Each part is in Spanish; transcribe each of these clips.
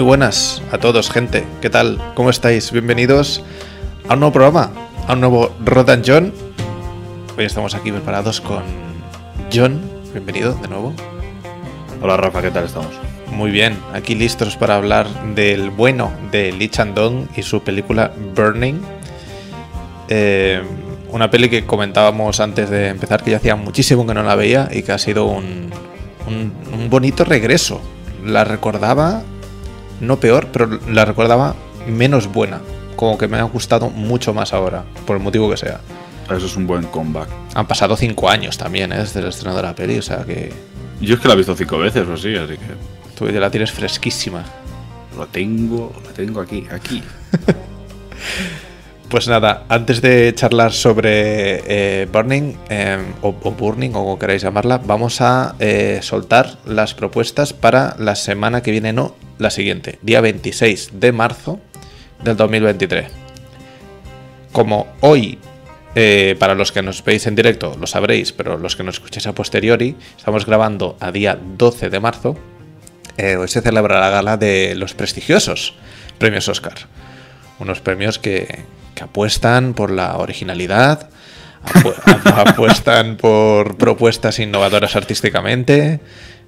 Muy buenas a todos, gente. ¿Qué tal? ¿Cómo estáis? Bienvenidos a un nuevo programa, a un nuevo Rodan John. Hoy estamos aquí preparados con John. Bienvenido de nuevo. Hola Rafa, ¿qué tal estamos? Muy bien, aquí listos para hablar del bueno de Lee Chandong y su película Burning. Eh, una peli que comentábamos antes de empezar que ya hacía muchísimo que no la veía y que ha sido un, un, un bonito regreso. La recordaba, no peor, pero la recordaba menos buena. Como que me ha gustado mucho más ahora, por el motivo que sea. Eso es un buen comeback. Han pasado cinco años también, ¿eh? desde el estreno de la peli, o sea que Yo es que la he visto cinco veces o así, así que tú ya la tienes fresquísima. lo tengo, lo tengo aquí, aquí. Pues nada, antes de charlar sobre eh, Burning, eh, o, Burning, o como queráis llamarla, vamos a eh, soltar las propuestas para la semana que viene, no, la siguiente, día 26 de marzo del 2023. Como hoy, eh, para los que nos veis en directo lo sabréis, pero los que nos escuchéis a posteriori, estamos grabando a día 12 de marzo, hoy se celebra la gala de los prestigiosos premios Oscar. Unos premios que, que apuestan por la originalidad, apu- ap- apuestan por propuestas innovadoras artísticamente.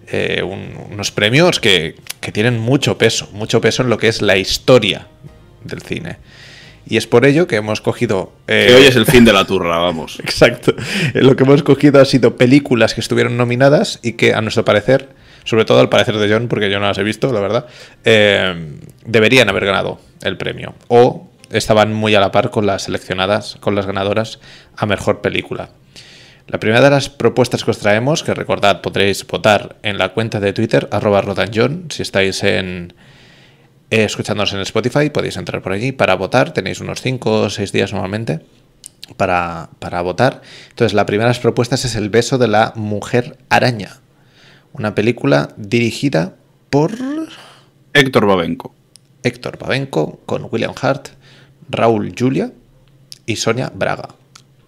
eh, un- unos premios que, que tienen mucho peso, mucho peso en lo que es la historia del cine. Y es por ello que hemos cogido... eh, Que hoy es el fin de la turra, vamos. Exacto. Eh, Lo que hemos cogido ha sido películas que estuvieron nominadas y que, a nuestro parecer, sobre todo al parecer de John, porque yo no las he visto, la verdad, eh, deberían haber ganado el premio. O estaban muy a la par con las seleccionadas, con las ganadoras a mejor película. La primera de las propuestas que os traemos, que recordad podréis votar en la cuenta de Twitter, arroba rodanjohn, si estáis en, eh, escuchándonos en Spotify, podéis entrar por allí para votar. Tenéis unos 5 o 6 días normalmente para, para votar. Entonces, la primera de las propuestas es El beso de la mujer araña. Una película dirigida por Héctor Babenco. Héctor Babenco, con William Hart, Raúl Julia y Sonia Braga.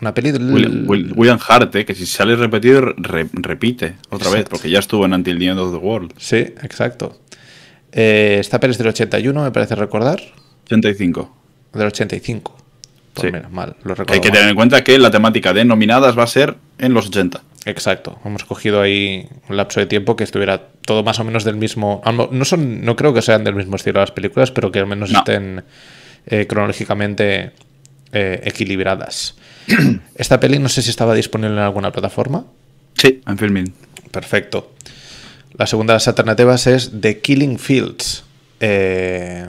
Una peli del... William, Will- William Hart, eh, que si sale repetido, re- repite otra vez, porque ya estuvo en Until the End of the World. Sí, exacto. Eh, esta peli es del 81, me parece recordar. 85. Del 85. Pues Sí. menos mal, lo Que recuerdo hay que mal. tener en cuenta que la temática de nominadas va a ser en los 80. Exacto, hemos cogido ahí un lapso de tiempo que estuviera todo más o menos del mismo. No, no son, no creo que sean del mismo estilo las películas, pero que al menos No. estén eh, cronológicamente eh, equilibradas. Esta peli no sé si estaba disponible en alguna plataforma. Sí, en filming. Perfecto. La segunda de las alternativas es The Killing Fields. Eh,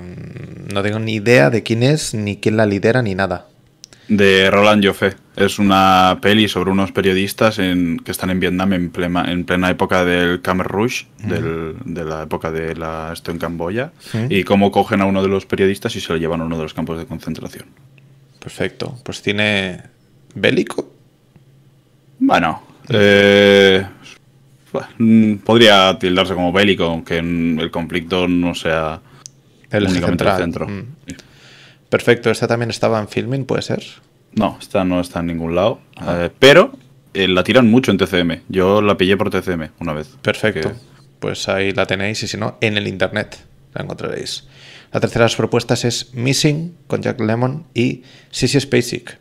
no tengo ni idea de quién es, ni quién la lidera, ni nada. De Roland Joffé. Es una peli sobre unos periodistas en, que están en Vietnam en plena, en plena época del Khmer Rouge, del- de la época de la esto en Camboya, y cómo cogen a uno de los periodistas y se lo llevan a uno de los campos de concentración. Perfecto. Pues tiene bélico. Bueno, eh, mm, podría tildarse como bélico, aunque en el conflicto no sea El únicamente central. el centro. Mm. Perfecto, esta también estaba en filming, puede ser. No, esta no está en ningún lado. Eh, pero eh, la tiran mucho en TCM. Yo la pillé por TCM una vez. Perfecto. Que- Pues ahí la tenéis y si no, en el internet la encontraréis. La tercera de las propuestas es Missing con Jack Lemmon y Sissy Spacek.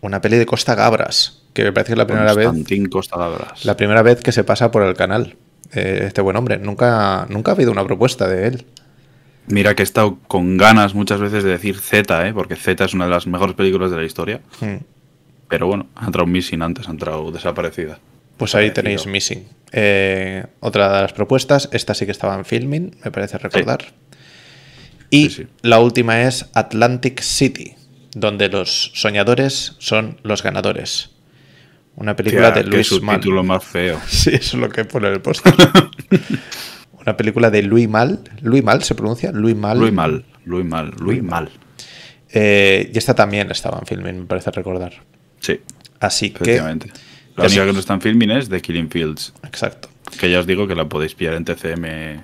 Una peli de Costa Gabras, que me parece que es la primera vez, Costa Gabras. la primera vez que se pasa por el canal. eh, este buen hombre. Nunca, nunca ha habido una propuesta de él. Mira que he estado con ganas muchas veces de decir Z, ¿eh? porque Z es una de las mejores películas de la historia. Mm. Pero bueno, ha entrado Missing antes, ha entrado Desaparecida. Pues ahí Parecido. tenéis Missing. Eh, otra de las propuestas, esta sí que estaba en filming, me parece recordar. Y Sí, sí. la última es Atlantic City, donde los soñadores son los ganadores. Una película Tía, de qué Luis Mal. subtítulo más feo. Sí, eso es lo que pone en el póster. Una película de Louis Mal. ¿Louis Mal se pronuncia? Louis Mal. Luis mal, Luis mal, Luis mal. Eh, y esta también estaba en filming, me parece recordar. Sí, Así que. La tenéis- única que no está en filming es The Killing Fields. Exacto. Que ya os digo que la podéis pillar en TCM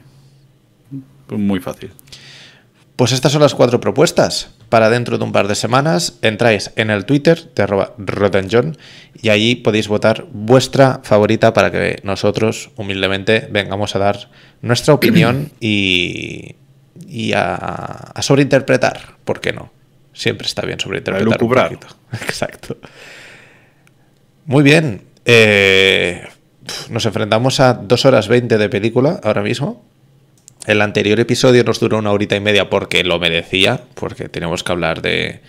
muy fácil. Pues estas son las cuatro propuestas. Para dentro de un par de semanas entráis en el Twitter de rodenjohn y allí podéis votar vuestra favorita para que nosotros humildemente vengamos a dar nuestra opinión y, y a, a sobreinterpretar, ¿por qué no? Siempre está bien sobreinterpretar. Un poquito. Exacto. Muy bien. eh, nos enfrentamos a 2 horas 20 de película ahora mismo. El anterior episodio nos duró una horita y media porque lo merecía, porque tenemos que hablar de,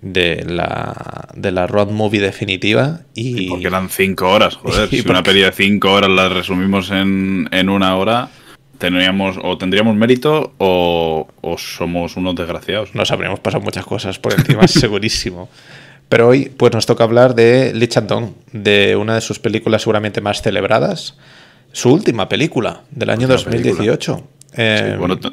de la, de la road movie definitiva. Y, Y porque eran cinco horas, joder. Si una peli de cinco horas la resumimos en, en una hora, tendríamos, o tendríamos mérito o, o somos unos desgraciados. nos habríamos pasado muchas cosas por encima, segurísimo. Pero hoy pues nos toca hablar de Lee Chandong, de una de sus películas seguramente más celebradas, su última película del año Última 2018. Sí, Eh, bueno, t-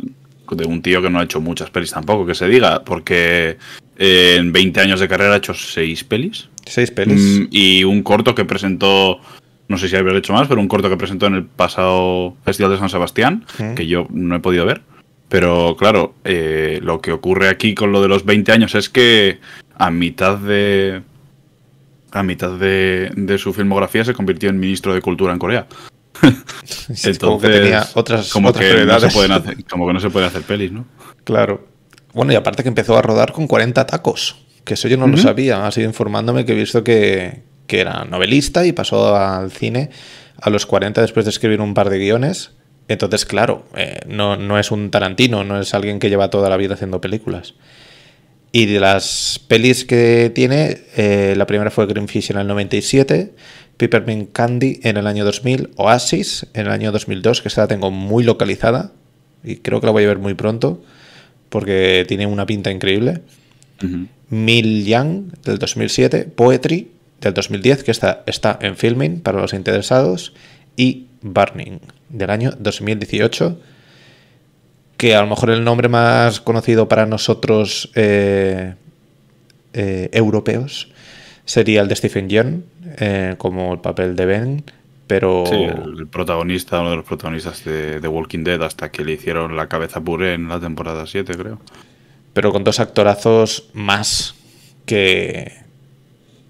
de un tío que no ha hecho muchas pelis tampoco, que se diga, porque eh, en 20 años de carrera ha hecho seis pelis. seis pelis. Mm, y un corto que presentó, no sé si habrá hecho más, pero un corto que presentó en el pasado Festival de San Sebastián, que yo no he podido ver. Pero claro, eh, lo que ocurre aquí con lo de los 20 años es que a mitad de. A mitad de, de su filmografía se convirtió en ministro de Cultura en Corea. Sí, como que tenía otras, como otras que no se pueden hacer, como que no se puede hacer pelis, ¿no? Claro. Bueno, y aparte que empezó a rodar con 40 tacos, que eso yo no lo sabía, ha sido informándome que he visto que, que era novelista y pasó al cine a los 40 después de escribir un par de guiones. Entonces, claro, eh, no, no es un Tarantino, no es alguien que lleva toda la vida haciendo películas. Y de las pelis que tiene, eh, la primera fue Greenfish en el 97, Peppermint Candy en el año 2000, Oasis en el año 2002, que esta la tengo muy localizada y creo que la voy a ver muy pronto porque tiene una pinta increíble. Ujú. Mil Young del 2007, Poetry del 2010, que está, está en filming para los interesados, y Burning del año 2018, que a lo mejor el nombre más conocido para nosotros eh, eh, europeos sería el de Stephen Yeun, eh, como el papel de Ben, pero... Sí, el, protagonista, uno de los protagonistas de The Walking Dead, hasta que le hicieron la cabeza puré en la temporada 7, creo. pero con dos actorazos más que,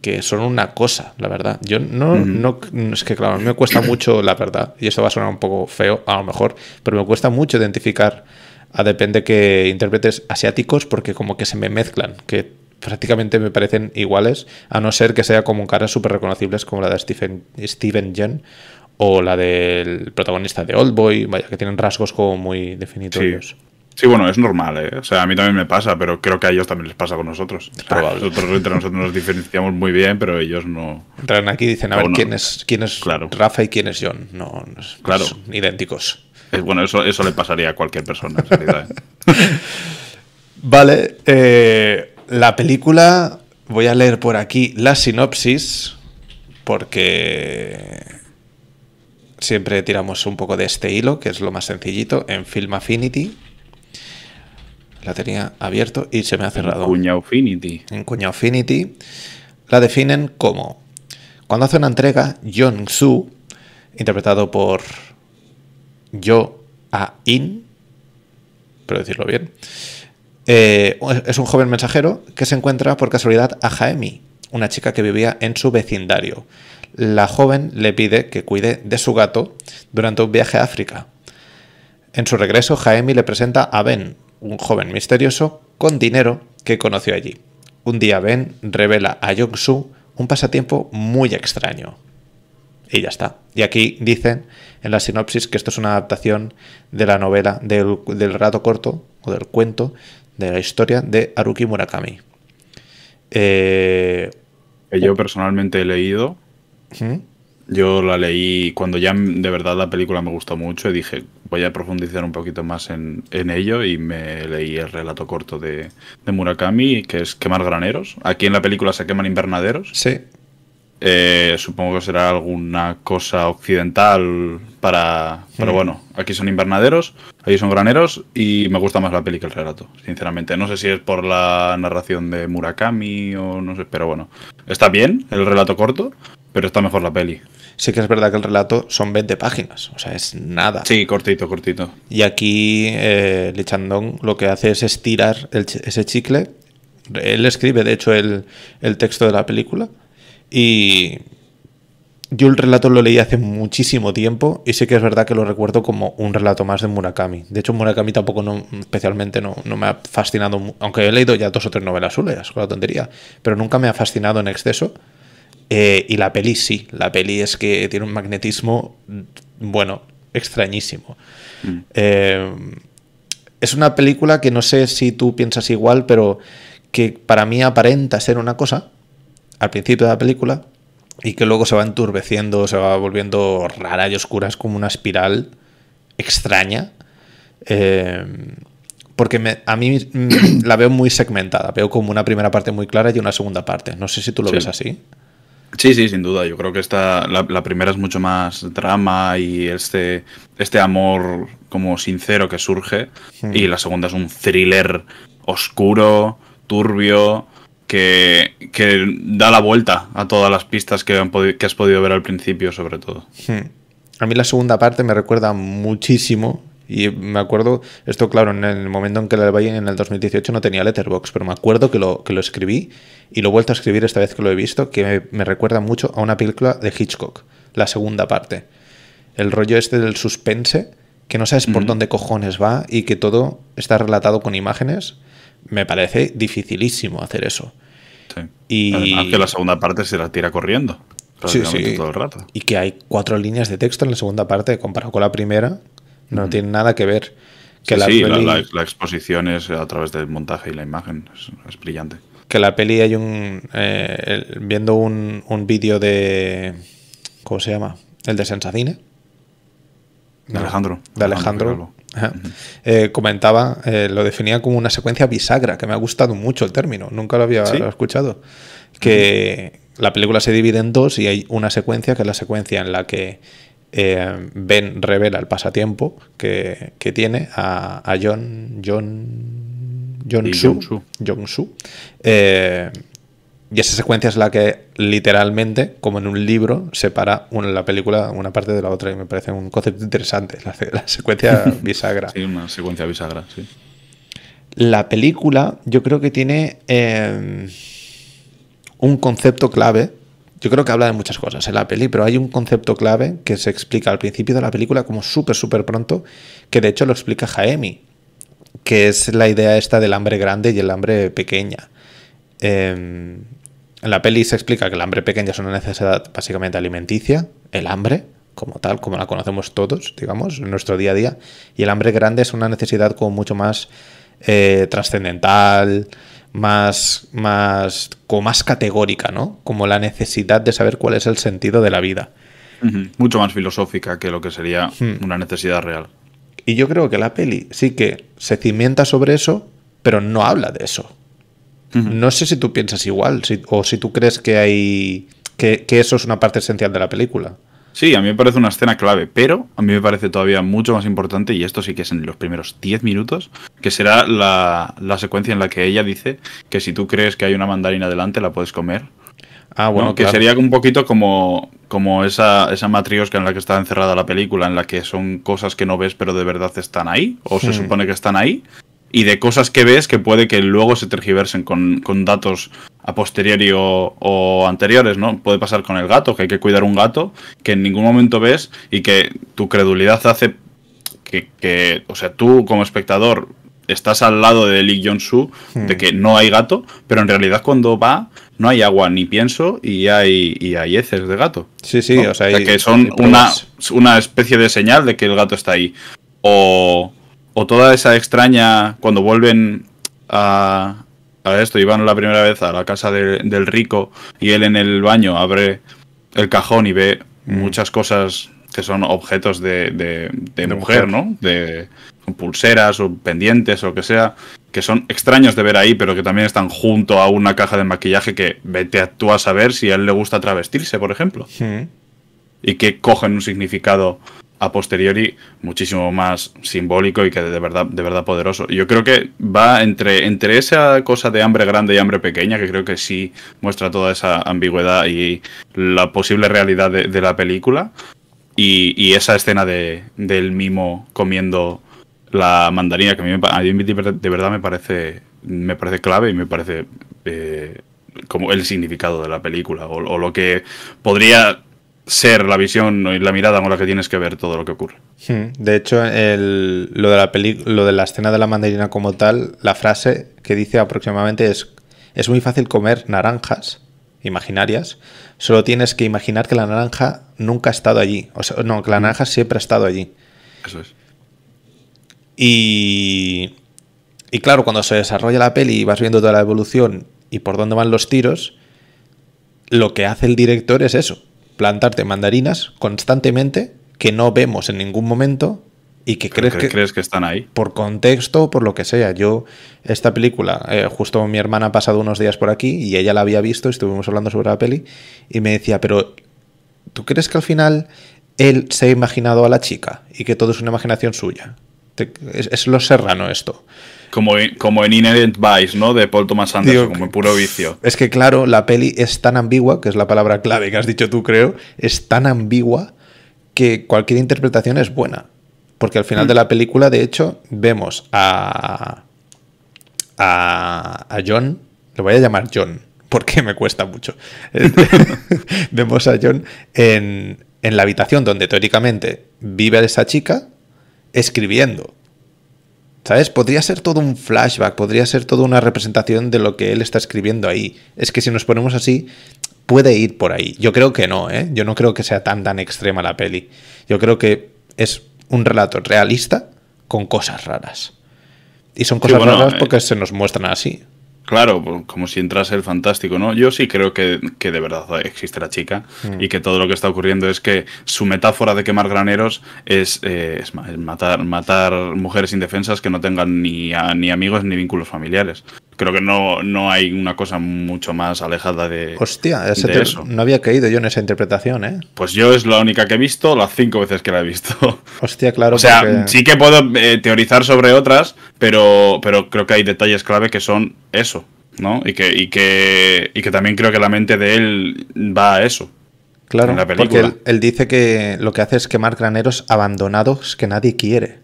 que son una cosa, la verdad. Yo no, no, es que claro, a mí me cuesta mucho, la verdad, y esto va a sonar un poco feo a lo mejor, pero me cuesta mucho identificar a depende que intérpretes asiáticos porque como que se me mezclan, que prácticamente me parecen iguales, a no ser que sea como caras súper reconocibles como la de Stephen, Steven Yeun o la del protagonista de Oldboy, vaya, que tienen rasgos como muy definitorios. Sí, bueno, es normal, ¿eh? O sea, a mí también me pasa, pero creo que a ellos también les pasa con nosotros. O sea, probable. nosotros entre nosotros nos diferenciamos muy bien, pero ellos no. Entran aquí y dicen, a ver, no. ¿quién es, quién es Claro. Rafa y quién es John? No, no es- Claro. son idénticos. Es, bueno, eso, eso le pasaría a cualquier persona, en realidad. ¿eh? Vale, eh, la película, voy a leer por aquí la sinopsis, porque siempre tiramos un poco de este hilo, que es lo más sencillito, en Film Affinity. La tenía abierto y se me ha cerrado. Cuña Affinity. en Cuña Affinity, la definen como cuando hace una entrega, Jong Soo, interpretado por Yo A In, pero decirlo bien, eh, es un joven mensajero que se encuentra por casualidad a Jaemi, una chica que vivía en su vecindario. La joven le pide que cuide de su gato durante un viaje a África. En su regreso, Jaemi le presenta a Ben, un joven misterioso con dinero que conoció allí. Un día Ben revela a Jong-soo un pasatiempo muy extraño. Y ya está. Y aquí dicen en la sinopsis que esto es una adaptación de la novela del, del relato corto o del cuento de la historia de Haruki Murakami. Eh, Que yo personalmente he leído. ¿hmm? Yo la leí cuando ya de verdad la película me gustó mucho y dije, voy a profundizar un poquito más en, en ello y me leí el relato corto de, de Murakami, que es quemar graneros. Aquí en la película se queman invernaderos. Sí, Eh, supongo que será alguna cosa occidental para... Pero bueno, aquí son invernaderos, allí son graneros y me gusta más la peli que el relato, sinceramente. No sé si es por la narración de Murakami o no sé, pero bueno. Está bien el relato corto, pero está mejor la peli. sí que es verdad que el relato son 20 páginas, o sea, es nada. Sí, cortito, cortito. Y aquí eh, Lee Chandong lo que hace es estirar el ese chicle. Él escribe, de hecho, el, el texto de la película. Y, yo el relato lo leí hace muchísimo tiempo y sí que es verdad que lo recuerdo como un relato más de Murakami. De hecho, Murakami tampoco no, especialmente no, no me ha fascinado, aunque he leído ya dos o tres novelas suyas, con la tontería, pero nunca me ha fascinado en exceso. Eh, y la peli sí, la peli es que tiene un magnetismo, bueno, extrañísimo. Mm. Eh, es una película que no sé si tú piensas igual, pero que para mí aparenta ser una cosa al principio de la película y que luego se va enturbeciendo, se va volviendo rara y oscura, es como una espiral extraña. Eh, porque a mí la veo muy segmentada, veo como una primera parte muy clara y una segunda parte. No sé si tú lo ves así. Sí, sí, sin duda. Yo creo que esta, la, primera es mucho más drama y este, este amor como sincero que surge. Hmm. Y la segunda es un thriller oscuro, turbio, que, da la vuelta a todas las pistas que, que has podido ver al principio, sobre todo. Hmm. A mí la segunda parte me recuerda muchísimo y me acuerdo, esto claro, en el momento en que la leí en el 2018 no tenía Letterbox, pero me acuerdo que lo, que lo escribí y lo he vuelto a escribir esta vez que lo he visto, que me, recuerda mucho a una película de Hitchcock, la segunda parte. El rollo este del suspense, que no sabes por dónde cojones va y que todo está relatado con imágenes, me parece dificilísimo hacer eso. Sí. Y... Además que la segunda parte se la tira corriendo. Sí, sí. Todo el rato. Y que hay cuatro líneas de texto en la segunda parte comparado con la primera, no tiene nada que ver. Que la, sí, la, exposición es a través del montaje y la imagen, es, brillante. Que la peli hay un... Eh, viendo un, un vídeo de... ¿Cómo se llama? El de Sensacine. De Alejandro. De Alejandro. Eh, comentaba, eh, lo definía como una secuencia bisagra, que me ha gustado mucho el término, nunca lo había escuchado. Que la película se divide en dos y hay una secuencia que es la secuencia en la que eh, Ben revela el pasatiempo que, tiene a, John John John Su, John Su. Y esa secuencia es la que literalmente, como en un libro, separa una, la película una parte de la otra y me parece un concepto interesante, la, secuencia bisagra. Sí, una secuencia bisagra, sí. La película yo creo que tiene eh, un concepto clave yo creo que habla de muchas cosas en la peli, pero hay un concepto clave que se explica al principio de la película como súper, súper pronto, que de hecho lo explica Jaemi, que es la idea esta del hambre grande y el hambre pequeña. Em, en la peli se explica que el hambre pequeña es una necesidad básicamente alimenticia, el hambre, como tal, como la conocemos todos, digamos, en nuestro día a día, y el hambre grande es una necesidad como mucho más eh, trascendental, más, más, como más categórica, ¿no? Como la necesidad de saber cuál es el sentido de la vida. Mucho más filosófica que lo que sería hmm. una necesidad real. Y yo creo que la peli sí que se cimienta sobre eso, pero no habla de eso. No sé si tú piensas igual, o si tú crees que hay. Que, que, eso es una parte esencial de la película. Sí, a mí me parece una escena clave, pero a mí me parece todavía mucho más importante, y esto sí que es en los primeros 10 minutos, que será la, secuencia en la que ella dice que si tú crees que hay una mandarina delante, la puedes comer. Ah, bueno, que sería un poquito como, como esa, esa matriosca en la que está encerrada la película, en la que son cosas que no ves pero de verdad están ahí, o se hmm. supone que están ahí, y de cosas que ves que puede que luego se tergiversen con, datos a posteriori o, anteriores, ¿no? Puede pasar con el gato, que hay que cuidar un gato que en ningún momento ves y que tu credulidad hace que, o sea, tú como espectador estás al lado de Lee Jong-soo de hmm. que no hay gato, pero en realidad cuando va no hay agua ni pienso y hay, y hay heces de gato. Sí, sí, o sea, que son una, una especie de señal de que el gato está ahí. O o toda esa extraña, cuando vuelven a, a esto, iban la primera vez a la casa del rico y él en el baño abre el cajón y ve mm. muchas cosas que son objetos de, de, mujer, ¿no? De pulseras o pendientes o lo que sea, que son extraños de ver ahí, pero que también están junto a una caja de maquillaje que vete a tú a saber si a él le gusta travestirse, por ejemplo. Y que cogen un significado a posteriori muchísimo más simbólico y que de verdad, de verdad poderoso. Yo creo que va entre, entre esa cosa de hambre grande y hambre pequeña, que creo que sí muestra toda esa ambigüedad y la posible realidad de, la película, y, esa escena de, del mimo comiendo la mandarina, que a mí, de verdad me parece, me parece clave y me parece eh, como el significado de la película, o lo que podría ser la visión y la mirada con la que tienes que ver todo lo que ocurre. Hmm. De hecho, el, lo, de la lo de la escena de la mandarina como tal, la frase que dice aproximadamente es, es muy fácil comer naranjas imaginarias, solo tienes que imaginar que la naranja nunca ha estado allí. O sea, no, que la naranja siempre ha estado allí. Eso es. Y, y claro, cuando se desarrolla la peli y vas viendo toda la evolución y por dónde van los tiros, lo que hace el director es eso, plantarte mandarinas constantemente que no vemos en ningún momento y que crees que, crees que están ahí. Por contexto o por lo que sea. Yo, esta película, eh, justo mi hermana ha pasado unos días por aquí y ella la había visto, estuvimos hablando sobre la peli y me decía, pero ¿tú crees que al final él se ha imaginado a la chica y que todo es una imaginación suya? Es, lo serrano esto. Como, como en Inherent Vice, ¿no? De Paul Thomas Anderson, como en puro vicio. Es que, claro, la peli es tan ambigua, que es la palabra clave que has dicho tú, creo, es tan ambigua que cualquier interpretación es buena. Porque al final mm. de la película, de hecho, vemos a, a, a John, lo voy a llamar John, porque me cuesta mucho. vemos a John en, en la habitación donde teóricamente vive esa chica escribiendo. ¿Sabes? Podría ser todo un flashback, podría ser toda una representación de lo que él está escribiendo ahí. Es que si nos ponemos así, puede ir por ahí. Yo creo que no, ¿eh? Yo no creo que sea tan tan extrema la peli. Yo creo que es un relato realista con cosas raras. Y son cosas raras eh, porque se nos muestran así. Claro, pues, como si entrase el fantástico, ¿no? Yo sí creo que, de verdad existe la chica mm. y que todo lo que está ocurriendo es que su metáfora de quemar graneros es, eh, matar, matar mujeres indefensas que no tengan ni, ni amigos ni vínculos familiares. Creo que no, no hay una cosa mucho más alejada de. Hostia, eso. no había caído yo en esa interpretación, ¿eh? Pues yo es la única que he visto, las cinco veces que la he visto. Hostia, claro. O sea, sí que puedo eh, teorizar sobre otras, pero, pero creo que hay detalles clave que son eso, ¿no? Y que, y que, y que también creo que la mente de él va a eso. Claro, porque él dice que lo que hace es quemar graneros abandonados que nadie quiere.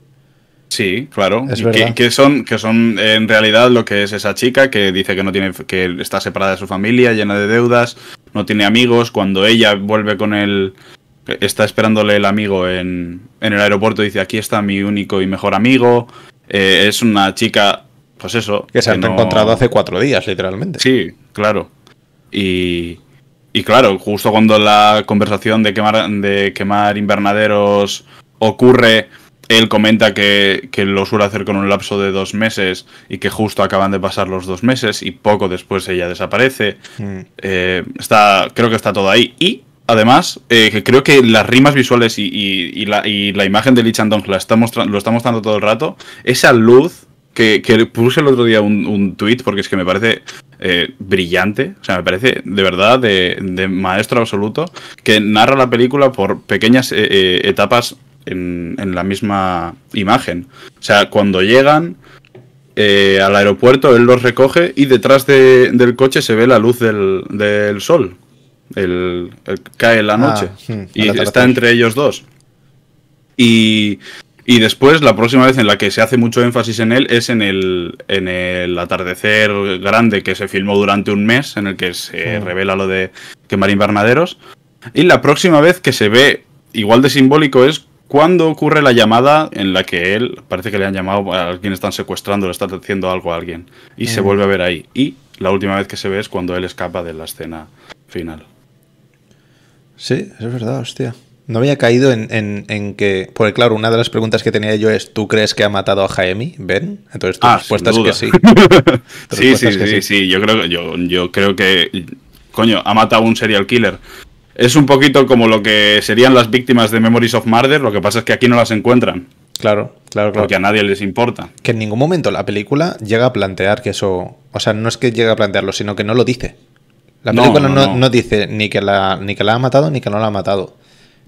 Sí, claro. que, son, que son en realidad lo que es esa chica que dice que no tiene, que está separada de su familia, llena de deudas, no tiene amigos. Cuando ella vuelve con él, está esperándole el amigo en, en el aeropuerto, dice aquí está mi único y mejor amigo. Eh, es una chica, pues eso. Que se han encontrado hace cuatro días, literalmente. Sí, claro. Y, y claro, justo cuando la conversación de quemar, de quemar invernaderos ocurre él comenta que, lo suele hacer con un lapso de dos meses y que justo acaban de pasar los dos meses y poco después ella desaparece. Mm. Eh, está, creo que está todo ahí. Y además, eh, que creo que las rimas visuales y, la, imagen de Lee Chandong la está lo está mostrando todo el rato. Esa luz que, puse el otro día un, un tweet porque es que me parece eh, brillante, o sea, me parece de verdad de, maestro absoluto, que narra la película por pequeñas etapas en, la misma imagen. O sea, cuando llegan eh, al aeropuerto, él los recoge y detrás del coche se ve la luz del, sol. El, cae la ah, noche. Hmm, y está entre ellos dos. Y, y después, la próxima vez en la que se hace mucho énfasis en él es en el, en el atardecer grande que se filmó durante un mes, en el que se revela lo de quemar invernaderos. Y la próxima vez que se ve igual de simbólico es cuando ocurre la llamada en la que él parece que le han llamado a alguien están secuestrando, le está haciendo algo a alguien y se mm. vuelve a ver ahí. Y la última vez que se ve es cuando él escapa de la escena final. Sí, es verdad, hostia. No había caído en, que. Porque, claro, una de las preguntas que tenía yo es: ¿tú crees que ha matado a Jaime, Ben? Entonces tu ah, respuesta es que sí. sí, sí, sí, sí, Yo creo, yo, yo creo que. Coño, ha matado a un serial killer es un poquito como lo que serían las víctimas de Memories of Murder, lo que pasa es que aquí no las encuentran. Claro, claro, claro. Porque a nadie les importa. Que en ningún momento la película llega a plantear que eso. O sea, no es que llegue a plantearlo, sino que no lo dice. La película no, dice ni que, la, ni que la ha matado ni que no la ha matado.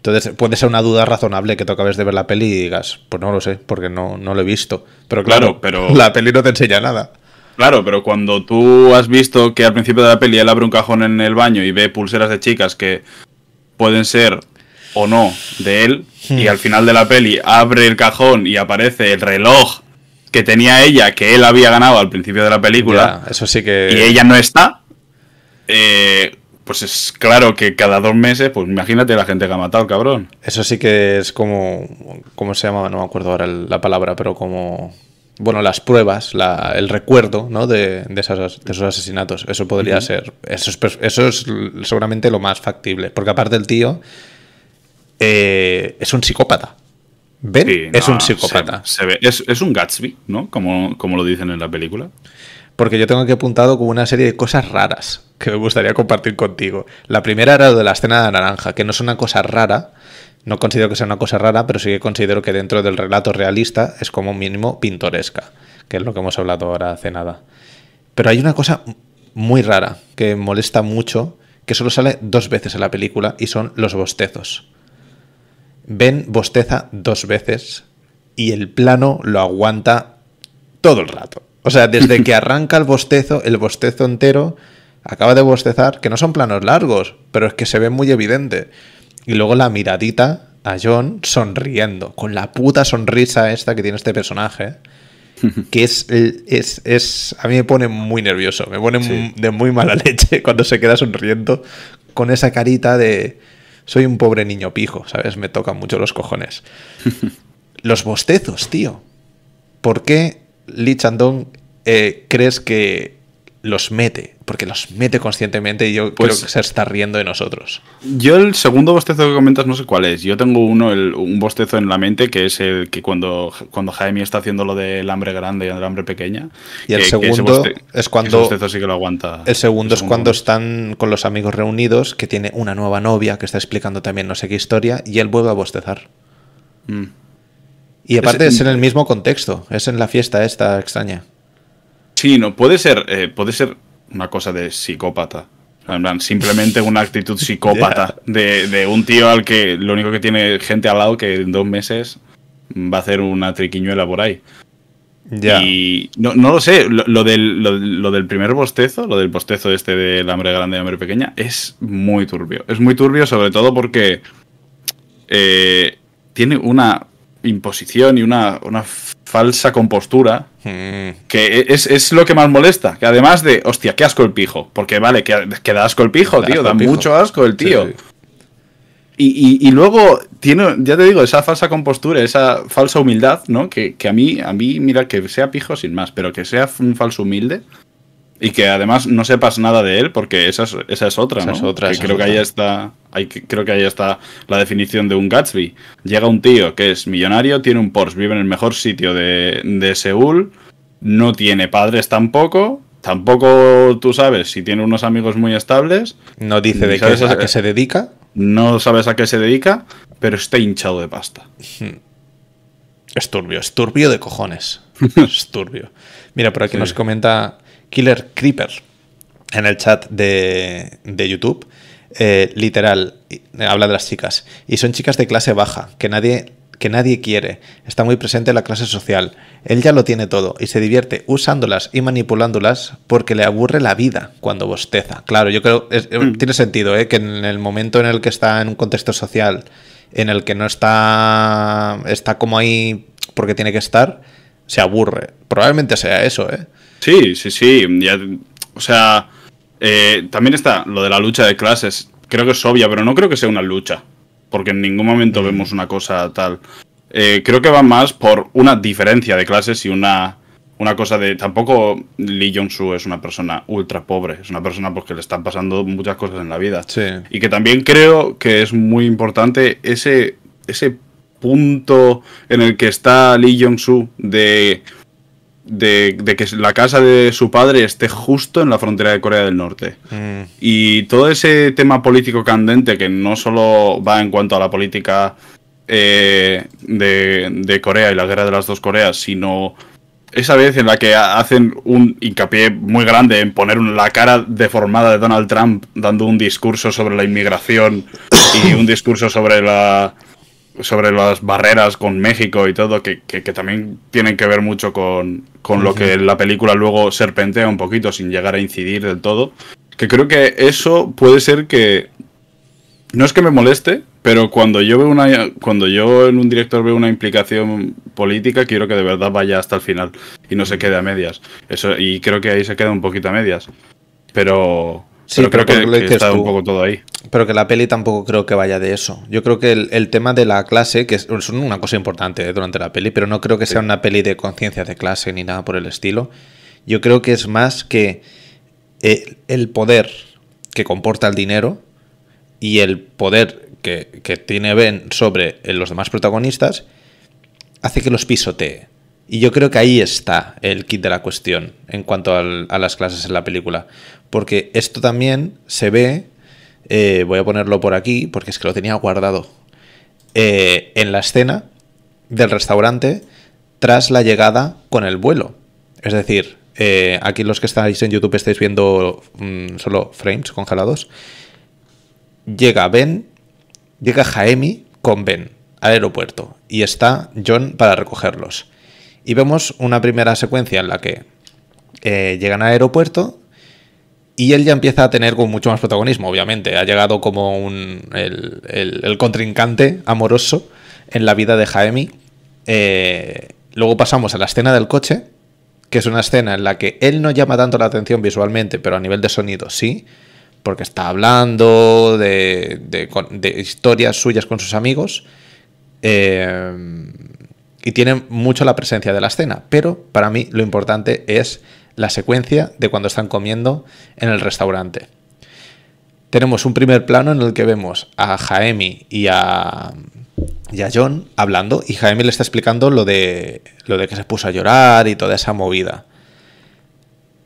Entonces puede ser una duda razonable que tú acabes de ver la peli y digas, pues no lo sé, porque no, no lo he visto. Pero claro, pero... la peli no te enseña nada. Claro, pero cuando tú has visto que al principio de la peli él abre un cajón en el baño y ve pulseras de chicas que pueden ser o no de él, y hmm. al final de la peli abre el cajón y aparece el reloj que tenía ella, que él había ganado al principio de la película, eso sí que... y ella no está, eh, pues es claro que cada dos meses, pues imagínate la gente que ha matado, cabrón. Eso sí que es como. ¿Cómo se llama? No me acuerdo ahora la palabra, pero como. Bueno, las pruebas, la, el recuerdo ¿no? de, de, esos, de, esos, asesinatos. Eso podría ser. Eso es, eso es seguramente lo más factible. Porque aparte el tío eh, es un psicópata. ¿Ven? Sí, es no, un psicópata. Se, se ve. Es, es, un Gatsby, ¿no? Como, como lo dicen en la película. Porque yo tengo aquí apuntado como una serie de cosas raras que me gustaría compartir contigo. La primera era lo de la escena de naranja, que no es una cosa rara. No considero que sea una cosa rara, pero sí que considero que dentro del relato realista es como mínimo pintoresca, que es lo que hemos hablado ahora hace nada. Pero hay una cosa muy rara que molesta mucho, que solo sale dos veces en la película, y son los bostezos. Ben bosteza dos veces y el plano lo aguanta todo el rato. O sea, desde que arranca el bostezo, el bostezo entero, acaba de bostezar, que no son planos largos, pero es que se ve muy evidente. Y luego la miradita a John sonriendo, con la puta sonrisa esta que tiene este personaje, que es, es, es a mí me pone muy nervioso, me pone sí. de muy mala leche cuando se queda sonriendo con esa carita de soy un pobre niño pijo, ¿sabes? Me tocan mucho los cojones. los bostezos, tío. ¿Por qué Lee Chandong eh, crees que los mete? Porque los mete conscientemente y yo pues, creo que se está riendo de nosotros. Yo el segundo bostezo que comentas no sé cuál es. Yo tengo uno, el, un bostezo en la mente que es el que cuando, cuando Jaime está haciendo lo del hambre grande y el hambre pequeña. Y el que, segundo que es cuando... bostezo sí que lo aguanta. El segundo, el segundo es cuando están con los amigos reunidos, que tiene una nueva novia que está explicando también no sé qué historia y él vuelve a bostezar. Mm. Y aparte es, es, en el mismo contexto, es en la fiesta esta extraña. Sí, no, puede ser, eh, puede ser una cosa de psicópata. En plan, simplemente una actitud psicópata yeah. de, de, un tío al que lo único que tiene gente al lado que en dos meses va a hacer una triquiñuela por ahí. Yeah. Y no, no, lo sé, lo, lo, del, lo, lo, del primer bostezo, lo del bostezo este del hambre grande y hambre pequeña, es muy turbio. Es muy turbio sobre todo porque eh, tiene una imposición y una, una falsa compostura mm. que es, es, lo que más molesta. Que además de, hostia, qué asco el pijo. Porque vale, que, que da asco el pijo, da tío, da pijo. mucho asco el tío. Sí. Y, y, y, luego tiene, ya te digo, esa falsa compostura, esa falsa humildad, ¿no? Que, que, a mí, a mí, mira, que sea pijo sin más, pero que sea un falso humilde y que además no sepas nada de él, porque esa es, esa es otra, esa ¿no? Es otra, que esa creo es que ahí está, ahí, creo que ahí está la definición de un Gatsby. Llega un tío que es millonario, tiene un Porsche, vive en el mejor sitio de, de Seúl, no tiene padres tampoco, tampoco tú sabes si tiene unos amigos muy estables. No dice de qué, a qué se dedica. No sabes a qué se dedica, pero está hinchado de pasta. Es turbio, es turbio de cojones. es turbio. Mira, por aquí sí. nos comenta Killer Creeper en el chat de, de YouTube. Eh, literal, habla de las chicas. Y son chicas de clase baja, que nadie, que nadie quiere. Está muy presente en la clase social. Él ya lo tiene todo y se divierte usándolas y manipulándolas porque le aburre la vida cuando bosteza. Claro, yo creo es, mm. tiene sentido ¿eh? que en el momento en el que está en un contexto social en el que no está está como ahí porque tiene que estar, se aburre. Probablemente sea eso, ¿eh? Sí, sí, sí. Ya, o sea, eh, también está lo de la lucha de clases. Creo que es obvia, pero no creo que sea una lucha. Porque en ningún momento mm. vemos una cosa tal. Eh, creo que va más por una diferencia de clases y una, una cosa de. Tampoco Lee Jong-soo es una persona ultra pobre. Es una persona porque le están pasando muchas cosas en la vida. Sí. Y que también creo que es muy importante ese, ese punto en el que está Lee Jong-soo de de, de, que la casa de su padre esté justo en la frontera de Corea del Norte. Mm. Y todo ese tema político candente que no solo va en cuanto a la política eh, de, de, Corea y la guerra de las dos Coreas, sino esa vez en la que hacen un hincapié muy grande en poner la cara deformada de Donald Trump dando un discurso sobre la inmigración y un discurso sobre la sobre las barreras con México y todo, que, que, que también tienen que ver mucho con, con lo que la película luego serpentea un poquito sin llegar a incidir del todo. Que creo que eso puede ser que. No es que me moleste, pero cuando yo veo una. Cuando yo en un director veo una implicación política, quiero que de verdad vaya hasta el final y no se quede a medias. Eso, y creo que ahí se queda un poquito a medias. Pero. Sí, pero creo que, lo que dices está tú. un poco todo ahí. Pero que la peli tampoco creo que vaya de eso. Yo creo que el, el tema de la clase, que es, es una cosa importante eh, durante la peli, pero no creo que sea una peli de conciencia de clase ni nada por el estilo. Yo creo que es más que eh, el poder que comporta el dinero y el poder que, que tiene Ben sobre eh, los demás protagonistas hace que los pisotee. Y yo creo que ahí está el kit de la cuestión en cuanto al- a las clases en la película. Porque esto también se ve, eh, voy a ponerlo por aquí, porque es que lo tenía guardado, eh, en la escena del restaurante tras la llegada con el vuelo. Es decir, eh, aquí los que estáis en YouTube estáis viendo mm, solo frames congelados. Llega Ben, llega Jaemi con Ben al aeropuerto y está John para recogerlos. Y vemos una primera secuencia en la que llegan al aeropuerto y él ya empieza a tener mucho más protagonismo, obviamente. Ha llegado como un, el, contrincante amoroso en la vida de Jaemi. Eh, luego pasamos a la escena del coche, que es una escena en la que él no llama tanto la atención visualmente, pero a nivel de sonido sí, porque está hablando de, de de historias suyas con sus amigos. Eh, y tiene mucho la presencia de la escena, pero para mí lo importante es la secuencia de cuando están comiendo en el restaurante. Tenemos un primer plano en el que vemos a Jaemi y a, John hablando y Jaemi le está explicando lo de, lo de que se puso a llorar y toda esa movida.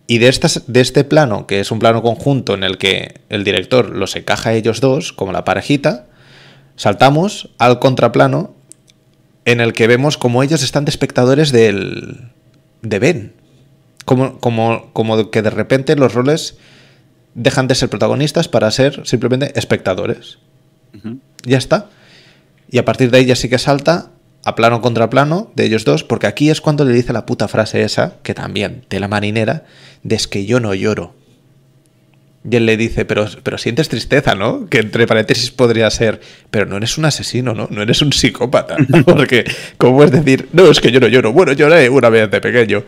Y de, de este plano, que es un plano conjunto en el que el director los encaja a ellos dos, como la parejita, saltamos al contraplano en el que vemos como ellos están de espectadores del, de Ben. Como, como, como que de repente los roles dejan de ser protagonistas para ser simplemente espectadores. Ya está. Y a partir de ahí ya sí que salta a plano contra plano de ellos dos, porque aquí es cuando le dice la puta frase esa, que también, de la marinera, de es que yo no lloro. Y él le dice, pero, pero sientes tristeza, ¿no? Que entre paréntesis podría ser, pero no eres un asesino, ¿no? No eres un psicópata. Porque, ¿cómo es decir, no, es que yo no lloro? Bueno, lloré una vez de pequeño.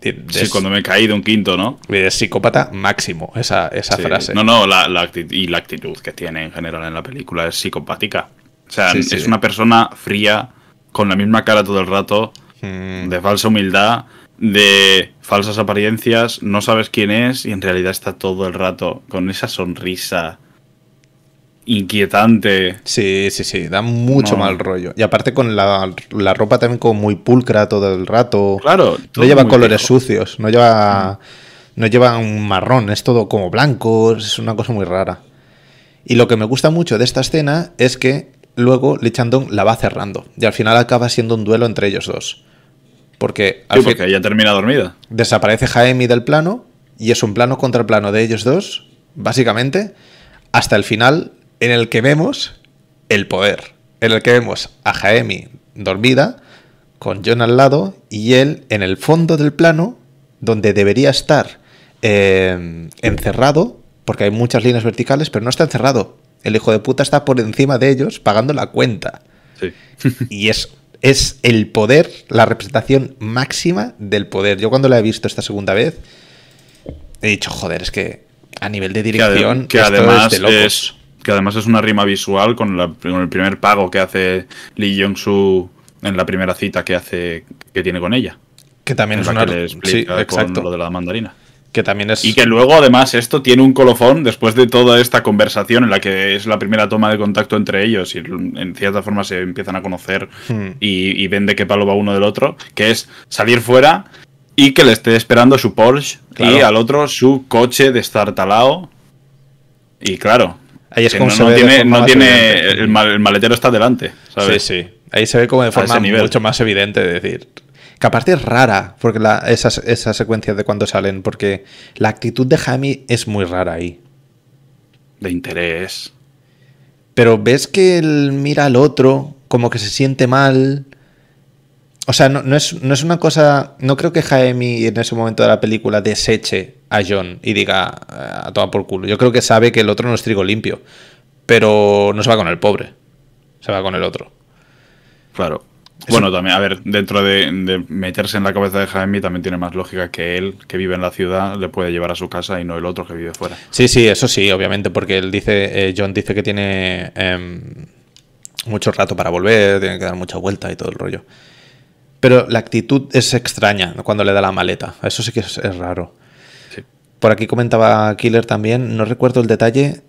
Sí, cuando me caí de un quinto, ¿no? es psicópata máximo, esa, esa Sí. frase. No, no, la, la acti- y la actitud que tiene en general en la película es psicopática. O sea, sí. es una persona fría, con la misma cara todo el rato, Mm, de falsa humildad, de falsas apariencias, no sabes quién es y en realidad está todo el rato con esa sonrisa inquietante. Sí, sí, sí, da mucho No. mal rollo. Y aparte con la, la ropa también como muy pulcra todo el rato. Claro, No lleva colores viejo. sucios, no lleva, no lleva un marrón, es todo como blanco, es una cosa muy rara. Y lo que me gusta mucho de esta escena es que luego Lee Chandong la va cerrando y al final acaba siendo un duelo entre ellos dos. Porque al Sí, porque ella termina dormida. desaparece Jaemi del plano y es un plano contra plano de ellos dos, básicamente, hasta el final en el que vemos el poder, en el que vemos a Jaemi dormida, con John al lado y él en el fondo del plano, donde debería estar eh, encerrado, porque hay muchas líneas verticales, pero no está encerrado. El hijo de puta está por encima de ellos pagando la cuenta. Sí. Y es, es el poder, la representación máxima del poder. Yo cuando la he visto esta segunda vez, he dicho, joder, es que a nivel de que, dirección, que esto además es de locos. es que además es una rima visual con, la- con el primer pago que hace Lee Jong Soo en la primera cita que hace que tiene con ella. que también es una... que Sí, exacto. con lo de la mandarina. Que también es... Y que luego, además, esto tiene un colofón después de toda esta conversación en la que es la primera toma de contacto entre ellos y en cierta forma se empiezan a conocer Hmm. y, y ven de qué palo va uno del otro, que es salir fuera y que le esté esperando su Porsche y al otro su coche de destartalado. Y claro, Ahí es que como no, se no ve tiene, no tiene el, mal- el maletero está delante, Sí, ¿sabes? sí. Ahí se ve como de forma mucho más evidente de decir. Que aparte es rara, porque la, esa, esa secuencia de cuando salen, porque la actitud de Jaime es muy rara ahí. De interés. Pero ves que él mira al otro, como que se siente mal. O sea, no, no es, no es una cosa. No creo que Jaime en ese momento de la película deseche a John y diga "Ah, a tomar por culo. Yo creo que sabe que el otro no es trigo limpio. Pero no se va con el pobre. Se va con el otro. Claro. Bueno, también, a ver, dentro de, meterse en la cabeza de Jaime también tiene más lógica que él, que vive en la ciudad, le puede llevar a su casa y no el otro que vive fuera. Sí, sí, eso sí, obviamente, porque él dice, eh, John dice que tiene em, mucho rato para volver, tiene que dar mucha vuelta y todo el rollo. Pero la actitud es extraña cuando le da la maleta, eso sí que es, es raro. Por aquí comentaba Killer también, no recuerdo el detalle,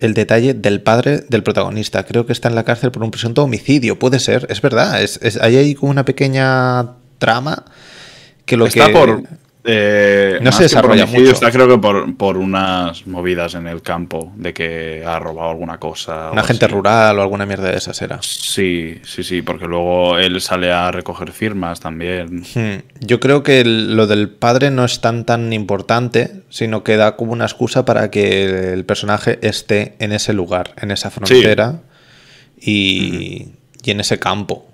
el detalle del padre del protagonista. Creo que está en la cárcel por un presunto homicidio. Puede ser, es verdad. Es, es, hay ahí como una pequeña trama que lo está Por, eh, no se desarrolla mucho. Está creo que por, unas movidas en el campo de que ha robado alguna cosa. Un agente rural o alguna mierda de esas era. Sí, sí, sí, porque luego él sale a recoger firmas también. Hmm. Yo creo que lo del padre no es tan tan importante, sino que da como una excusa para que el personaje esté en ese lugar, en esa frontera y, y en ese campo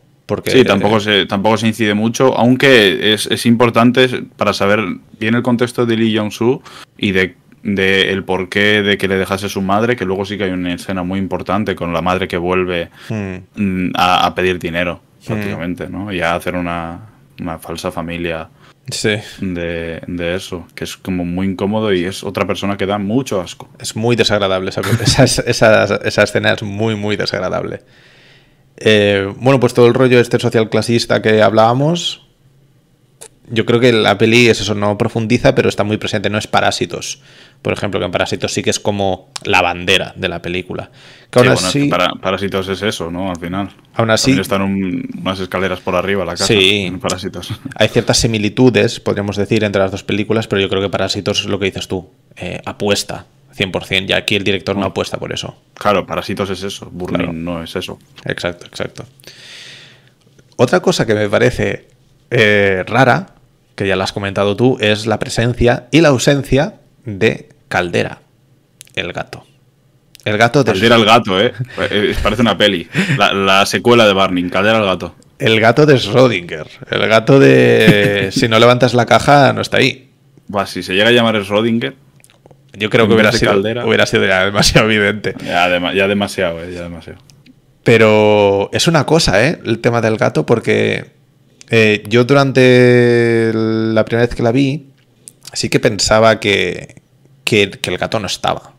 sí, tampoco se, tampoco se incide mucho, aunque es, importante para saber bien el contexto de Lee Jong-soo y de, el porqué de que le dejase su madre, que luego sí que hay una escena muy importante con la madre que vuelve hmm. a, pedir dinero, hmm. prácticamente, ¿no? Y a hacer una, falsa familia. De, eso, que es como muy incómodo y es otra persona que da mucho asco. Es muy desagradable esa, esa, esa escena, es muy, muy desagradable. Eh, bueno, pues todo el rollo este social clasista que hablábamos, yo creo que la peli es eso, no profundiza, pero está muy presente, no es Parásitos. Por ejemplo, que en Parásitos sí que es como la bandera de la película. Que Parásitos es eso, ¿no? Al final. Aún así. están unas escaleras por arriba la casa. Sí. En Parásitos. Hay ciertas similitudes, podríamos decir, entre las dos películas, pero yo creo que Parásitos es lo que dices tú. Eh, apuesta 100%, y aquí el director no apuesta por eso. Claro, Parásitos es eso, Burning no es eso. Exacto, exacto. Otra cosa que me parece eh, rara, que ya la has comentado tú, es la presencia y la ausencia de Caldera, el gato. El gato de... Caldera el gato, ¿eh? eh parece una peli. La, secuela de Burning, Caldera el gato. El gato de Schrödinger. El gato de... si no levantas la caja, no está ahí. si se llega a llamar Schrödinger... Yo creo que hubiera sido, hubiera sido ya demasiado evidente. Ya, demasiado, eh, ya demasiado. Pero es una cosa, ¿eh? El tema del gato, porque eh, yo durante la primera vez que la vi, sí que pensaba que, que, el gato no estaba.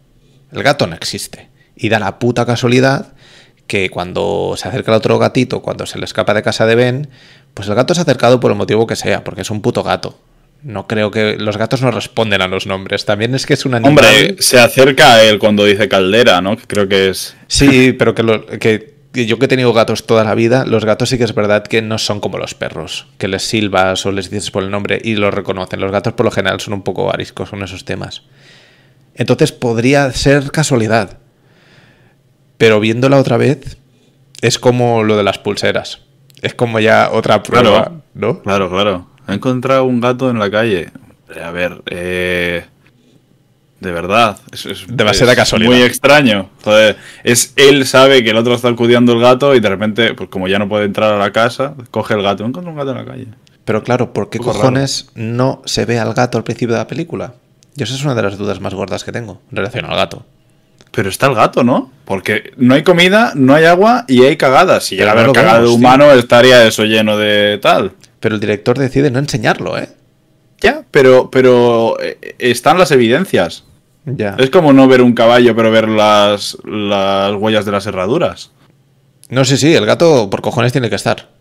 El gato no existe. Y da la puta casualidad que cuando se acerca el otro gatito, cuando se le escapa de casa de Ben, pues el gato se ha acercado por el motivo que sea, porque es un puto gato. No creo que los gatos no responden a los nombres. También es que es un animal. Hombre, se acerca a él cuando dice caldera, ¿no? creo que es. Sí, pero que, yo que he tenido gatos toda la vida, los gatos sí que es verdad que no son como los perros, que les silbas o les dices por el nombre y los reconocen. Los gatos por lo general son un poco ariscos con esos temas. Entonces podría ser casualidad. Pero viéndola otra vez, es como lo de las pulseras. Es como ya otra prueba, ¿no? Claro, claro. Ha encontrado un gato en la calle. A ver, eh, de verdad. Es, es Demasiada casualidad. Muy extraño. es él sabe que el otro está acudiendo el gato y de repente, pues como ya no puede entrar a la casa, coge el gato. Encuentra un gato en la calle. Pero claro, ¿por qué cojones no se ve al gato al principio de la película? Yo esa es una de las dudas más gordas que tengo en relación al gato. Pero está el gato, ¿no? Porque no hay comida, no hay agua y hay cagadas. Si llega a haber cagado humano, estaría eso lleno de tal pero el director decide no enseñarlo, ¿eh? Ya, pero, pero eh, están las evidencias. Ya. Es como no ver un caballo, pero ver las, las huellas de las herraduras. No sé, sí, el gato por cojones tiene que estar.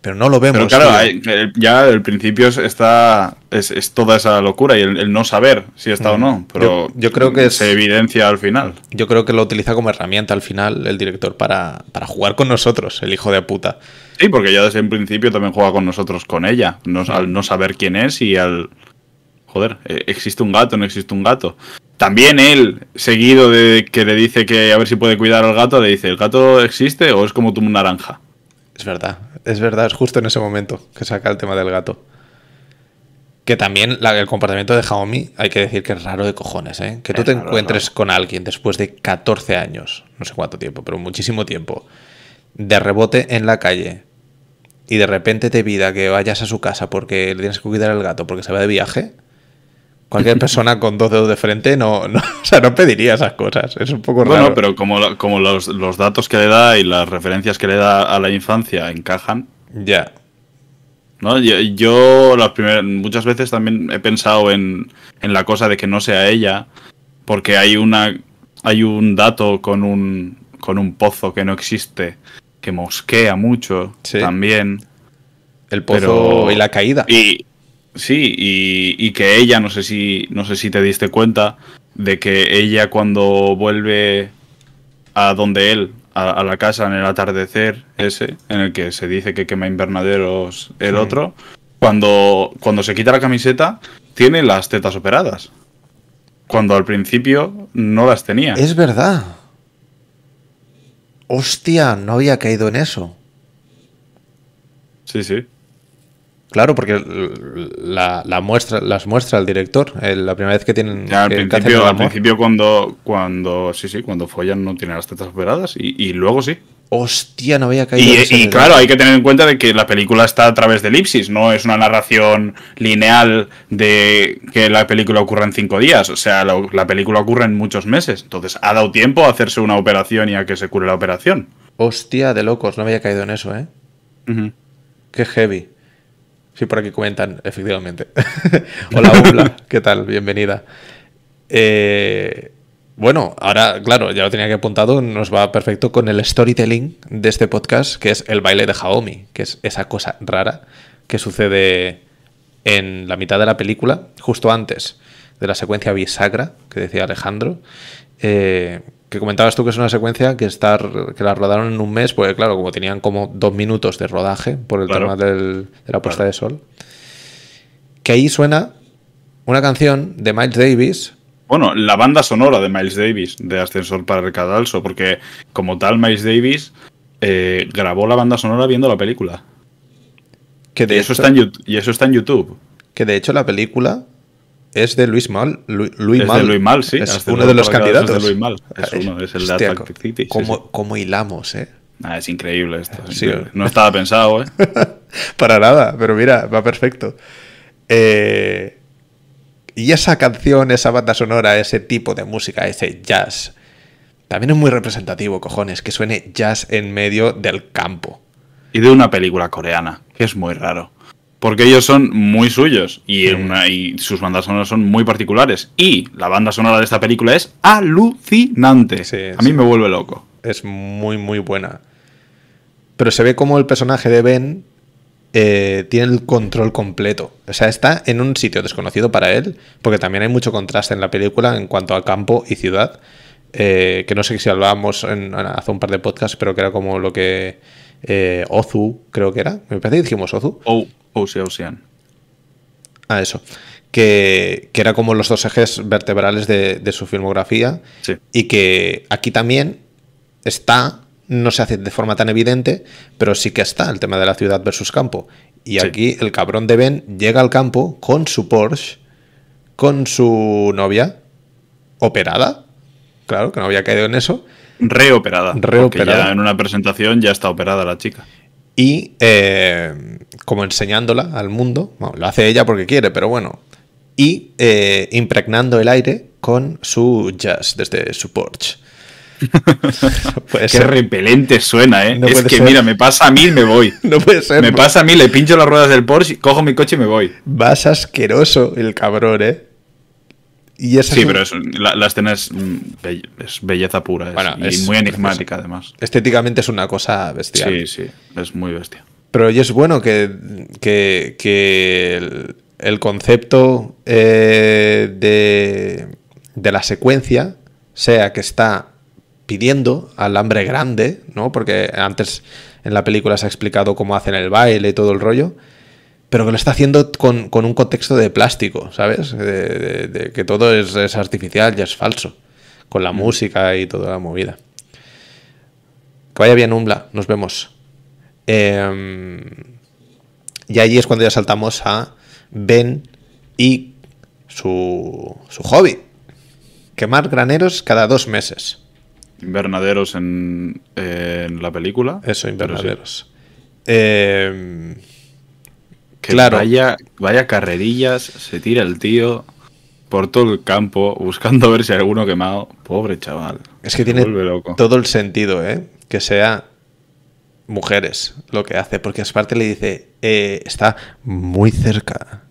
Pero no lo vemos. Pero claro, ya el principio está. Es, toda esa locura y el, no saber si está o no. Mm. Pero yo, creo que se evidencia al final. Yo creo que lo utiliza como herramienta al final el director para, para jugar con nosotros, el hijo de puta. Sí, porque ya desde el principio también juega con nosotros con ella. al no saber quién es y al. Joder, eh, existe un gato, no existe un gato. También él, seguido de que le dice que a ver si puede cuidar al gato, le dice: ¿el gato existe o es como tu naranja? Es verdad, es verdad, es justo en ese momento que saca el tema del gato. Que también el comportamiento de Xiaomi hay que decir que es raro de cojones, ¿eh? Que tú te encuentres con alguien después de 14 años, no sé cuánto tiempo, pero muchísimo tiempo, de rebote en la calle y de repente te pida que vayas a su casa porque le tienes que cuidar el gato porque se va de viaje, Cualquier persona con dos dedos de frente no, no, o sea, no pediría esas cosas. Es un poco raro. Bueno, pero como, como los, los datos que le da y las referencias que le da a la infancia encajan, Ya. ¿no? Yo, yo las primeras, muchas veces también he pensado en, en la cosa de que no sea ella, porque hay una hay un dato con un con un pozo que no existe, que mosquea mucho Sí. también. El pozo Pero- y la caída. Y sí, y, y que ella, no sé si, no sé si te diste cuenta, de que ella cuando vuelve a donde él, a, a la casa en el atardecer ese, en el que se dice que quema invernaderos el Sí. otro, cuando, cuando se quita la camiseta, tiene las tetas operadas. Cuando al principio no las tenía. Es verdad. Hostia, no había caído en eso. Sí, sí. Claro, porque la, la muestra, las muestra el director. eh, La primera vez que tienen Ya, al que- principio, al principio cuando, cuando, sí, sí, cuando follan no tiene las tetas operadas y, y luego sí. Hostia, no había caído Y, y claro, hay que tener en cuenta de que la película está a través de elipsis, no es una narración lineal de que la película ocurra en cinco días. O sea, la, la película ocurre en muchos meses. Entonces, ha dado tiempo a hacerse una operación y a que se cure la operación. Hostia, de locos, no había caído en eso, ¿eh? Qué heavy. Sí, por aquí comentan, efectivamente. Hola, Ubla, ¿qué tal? Bienvenida. Eh, bueno, ahora, claro, ya lo tenía que apuntado, nos va perfecto con el storytelling de este podcast, que es el baile de Jaomi, que es esa cosa rara que sucede en la mitad de la película, justo antes de la secuencia bisagra que decía Alejandro. eh, que comentabas tú que es una secuencia que, está, que la rodaron en un mes, porque claro, como tenían como dos minutos de rodaje por el Claro. tema del- de la puesta Claro. de sol, que ahí suena una canción de Miles Davis. Bueno, la banda sonora de Miles Davis, de Ascensor para el Cadalso, porque como tal Miles Davis eh, grabó la banda sonora viendo la película. Que de, Y eso, hecho, está en, y eso está en YouTube. que de hecho la película es de Luis Mal. Lu- Luis es Mal. de Luis Mal, sí. Es uno de los candidatos. Es de Luis Mal. Es Ay, uno, es el de hostia, Atlantic City. cómo, sí. cómo hilamos, eh? Ah, es increíble esto. es Sí, increíble. ¿eh? No estaba pensado, ¿eh? Para nada, pero mira, va perfecto. Eh, y esa canción, esa banda sonora, ese tipo de música, ese jazz, también es muy representativo, cojones, que suene jazz en medio del campo. y de una película coreana, que es muy raro. Porque ellos son muy suyos y, Sí. una- y sus bandas sonoras son muy particulares. Y la banda sonora de esta película es alucinante. Sí, A mí sí. me vuelve loco. Es muy, muy buena. Pero se ve como el personaje de Ben eh, tiene el control completo. O sea, está en un sitio desconocido para él, porque también hay mucho contraste en la película en cuanto a campo y ciudad. eh, que no sé si hablábamos en- hace un par de podcasts, pero que era como lo que eh, Ozu, creo que era. Me parece que dijimos Ozu. Oh, Ocean, Ocean. Ah, eso. Que, que era como los dos ejes vertebrales de, de su filmografía. Sí. Y que aquí también está, no se hace de forma tan evidente, pero sí que está el tema de la ciudad versus campo. Y Sí. aquí el cabrón de Ben llega al campo con su Porsche, con su novia, operada. Claro, que no había caído en eso. Reoperada. Reoperada. ya en una presentación ya está operada la chica. y eh, como enseñándola al mundo, bueno, lo hace ella porque quiere, pero bueno, y eh, impregnando el aire con su jazz desde su Porsche. puede Qué ser. repelente suena, ¿eh? No es que ser. mira, me pasa a mí y me voy. No puede ser. Me pasa a mí, le pincho las ruedas del Porsche, cojo mi coche y me voy. Vas asqueroso el cabrón, ¿eh? Y Sí, es pero es- la, la escena es, be- es belleza pura. es- Bueno, y muy enigmática, además. estéticamente es una cosa bestial. Sí, sí, es muy bestia. Pero y es bueno que, que- que el, el concepto eh, de, de la secuencia sea que está pidiendo al hambre grande, ¿no? Porque antes en la película se ha explicado cómo hacen el baile y todo el rollo, pero que lo está haciendo con, con un contexto de plástico, ¿sabes? De, de- de que todo es, es artificial y es falso, con la música y toda la movida. Que vaya bien, Umbla, nos vemos. Em, y allí es cuando ya saltamos a Ben y su, su hobby. Quemar graneros cada dos meses. Invernaderos en, en la película. Eso, sí, invernaderos. Em, que Claro. Vaya, vaya carrerillas, se tira el tío por todo el campo buscando ver si hay alguno quemado. Pobre chaval. Es que tiene loco. todo el sentido, ¿eh? Que sea mujeres lo que hace, porque aparte le dice, eh, está muy cerca.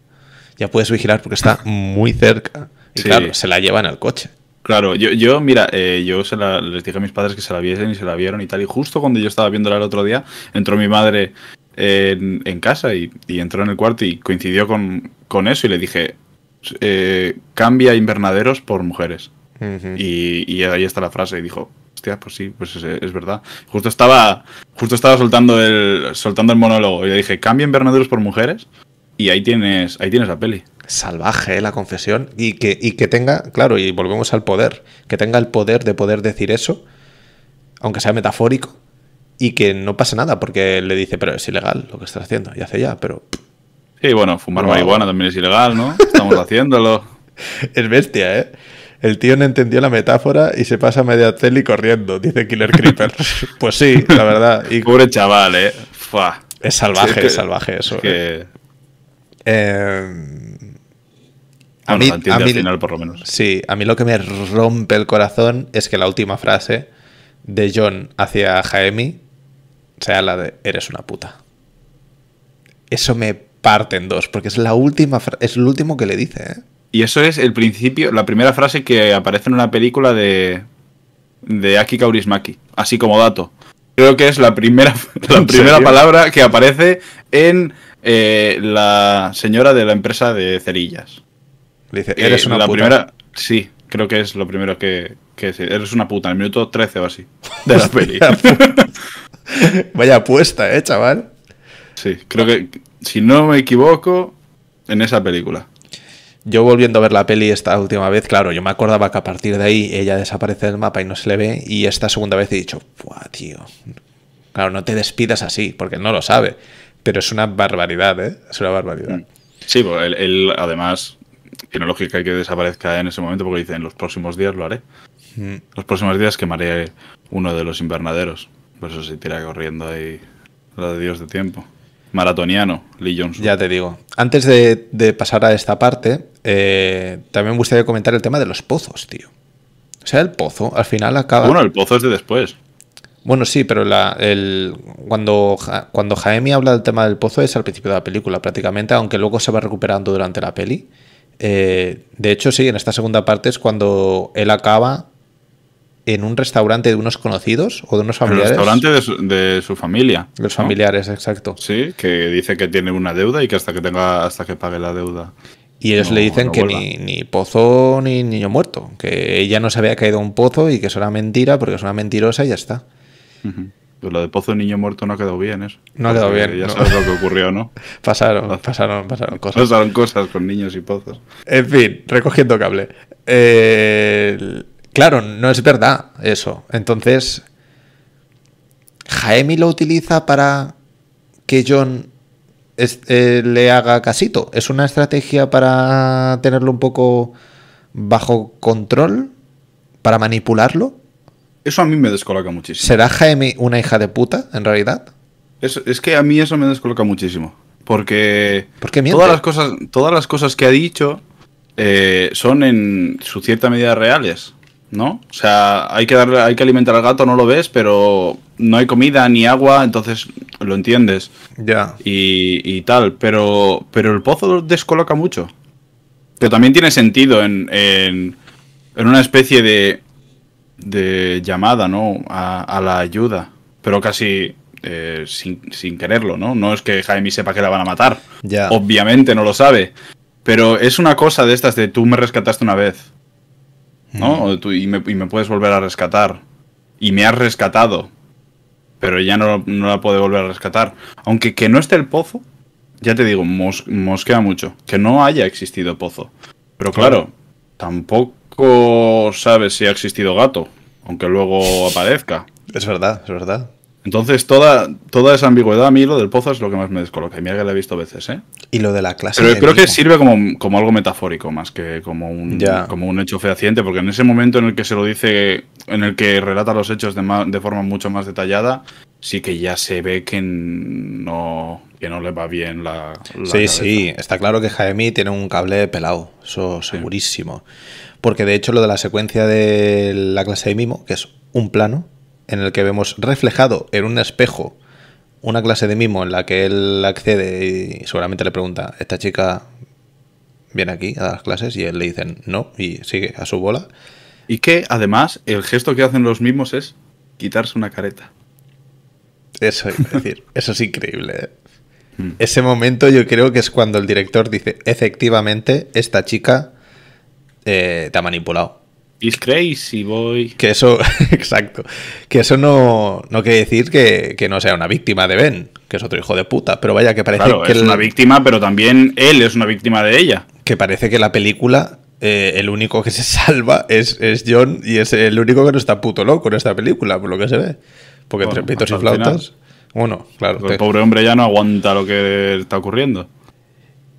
Ya puedes vigilar porque está muy cerca. Y Sí. claro, se la llevan al coche. Claro, yo, yo mira, eh, yo se la- les dije a mis padres que se la viesen y se la vieron y tal. Y justo cuando yo estaba viéndola el otro día, entró mi madre en, en casa y, y entró en el cuarto y coincidió con, con eso. Y le dije, eh, cambia invernaderos por mujeres. Y, y ahí está la frase. Y dijo, hostia, pues sí, pues es, es verdad. Justo estaba, justo estaba soltando el, soltando el monólogo. Y le dije, cambia invernaderos por mujeres. Y ahí tienes, ahí tienes la peli. Salvaje ¿eh? la confesión. Y que, y que tenga, claro, y volvemos al poder, que tenga el poder de poder decir eso, aunque sea metafórico, y que no pase nada, porque le dice, pero es ilegal lo que estás haciendo. Y hace ya, pero Sí, bueno, fumar marihuana también es ilegal, ¿no? Estamos haciéndolo. Es bestia, ¿eh? El tío no entendió la metáfora y se pasa media tele corriendo, dice Killer Creeper. pues sí, la verdad. Y Pobre chaval, eh. Fua. es salvaje, Sí, es que- es salvaje eso. es ¿eh? que. Eh, a Bueno, mí- lo entiende a mí- al final, por lo menos. Sí, a mí lo que me rompe el corazón es que la última frase de John hacia Jaemi sea la de eres una puta. Eso me parte en dos, porque es la última es lo último que le dice, ¿eh? Y eso es el principio, la primera frase que aparece en una película de. de Aki Kaurismaki. Así como dato. Creo que es la primera, la ¿En primera serio? palabra que aparece en eh, la señora de la empresa de cerillas. Le dice, Eh, eres una la puta. primera. Sí, creo que es lo primero que. que eres una puta, en el minuto 13 o así. De la peli. Vaya apuesta, ¿eh, chaval? Sí, creo que, si no me equivoco, en esa película. Yo volviendo a ver la peli esta última vez, claro, yo me acordaba que a partir de ahí ella desaparece del mapa y no se le ve, y esta segunda vez he dicho, ¡buah, tío! Claro, no te despidas así, porque él no lo sabe, pero es una barbaridad, ¿eh? Es una barbaridad. Sí, pues él, él, además tiene lógica que desaparezca en ese momento porque dice en los próximos días lo haré. Mm. Los próximos días quemaré uno de los invernaderos. Por eso se tira corriendo ahí lo de Dios de tiempo. Maratoniano, Lee Johnson. Ya te digo. Antes de, de pasar a esta parte, eh, también me gustaría comentar el tema de los pozos, tío. O sea, el pozo al final acaba... Bueno, el pozo es de después. Bueno, sí, pero la, el, cuando, cuando Jaemi habla del tema del pozo es al principio de la película, prácticamente, aunque luego se va recuperando durante la peli. Eh, de hecho, sí, en esta segunda parte es cuando él acaba en un restaurante de unos conocidos o de unos el familiares. restaurante de su, de su familia. Los ¿no? familiares, exacto. Sí, que dice que tiene una deuda y que hasta que tenga, hasta que pague la deuda. Y ellos No, le dicen no que ni, ni pozo ni niño muerto, que ella no se había caído a un pozo y que eso era mentira porque es una mentirosa y ya está. Lo de pozo niño muerto no ha quedado bien eso. No ha quedado bien, Ya no. sabes lo que ocurrió, ¿no? Pasaron, pasaron, pasaron cosas. Pasaron cosas con niños y pozos. En fin, recogiendo cable. Eh, claro, no es verdad eso. Entonces, Jaemi lo utiliza para que John es- eh, le haga casito. ¿Es una estrategia para tenerlo un poco bajo control? ¿Para manipularlo? Eso a mí me descoloca muchísimo. ¿Será Jaime una hija de puta, en realidad? Es, es que a mí eso me descoloca muchísimo. Porque ¿Por qué miente? todas las cosas, todas las cosas que ha dicho eh, son en su cierta medida reales, ¿no? O sea, hay que darle, hay que alimentar al gato, no lo ves, pero no hay comida ni agua, entonces lo entiendes Ya. y, y tal. Pero, pero el pozo descoloca mucho. Pero también tiene sentido en, en, en una especie de, de llamada, ¿no? A, a la ayuda. Pero casi eh, sin, sin quererlo, ¿no? No es que Jaime sepa que la van a matar. Ya. Obviamente no lo sabe. Pero es una cosa de estas de tú me rescataste una vez. ¿No? O tú- y, me, y me puedes volver a rescatar. Y me has rescatado. Pero ya no, no la puede volver a rescatar. Aunque que no esté el pozo, ya te digo, mos- mosquea mucho. Que no haya existido pozo. Pero claro, tampoco sabes si ha existido gato. Aunque luego aparezca. Es verdad, es verdad. Entonces, toda, toda esa ambigüedad a mí, lo del pozo es lo que más me descoloca. Y mira que la he visto veces, ¿eh? Y lo de la clase. Pero creo que sirve como, como algo metafórico más que como un, Ya. como un hecho fehaciente, porque en ese momento en el que se lo dice, en el que relata los hechos de, ma- de forma mucho más detallada, sí que ya se ve que no, que no le va bien la. la sí, cabeza. sí, está claro que Jaime tiene un cable pelado, eso segurísimo. Porque de hecho lo de la secuencia de la clase de mimo, que es un plano en el que vemos reflejado en un espejo una clase de mimo en la que él accede y seguramente le pregunta, ¿esta chica viene aquí a las clases? Y él le dice no y sigue a su bola. Y que además el gesto que hacen los mismos es quitarse una careta. Eso es decir, eso es increíble. ¿eh? Ese momento yo creo que es cuando el director dice, efectivamente, esta chica eh, te ha manipulado. It's crazy, boy. Que eso, exacto, que eso no, no quiere decir que, que, no sea una víctima de Ben, que es otro hijo de puta, pero vaya que parece claro, que... es una víctima, pero también él es una víctima de ella. Que parece que la película, eh, el único que se salva es, es, John y es el único que no está puto loco en esta película, por lo que se ve. Porque Bueno, entre pitos y flautas... final. Bueno, claro. El pobre hombre ya no aguanta lo que está ocurriendo.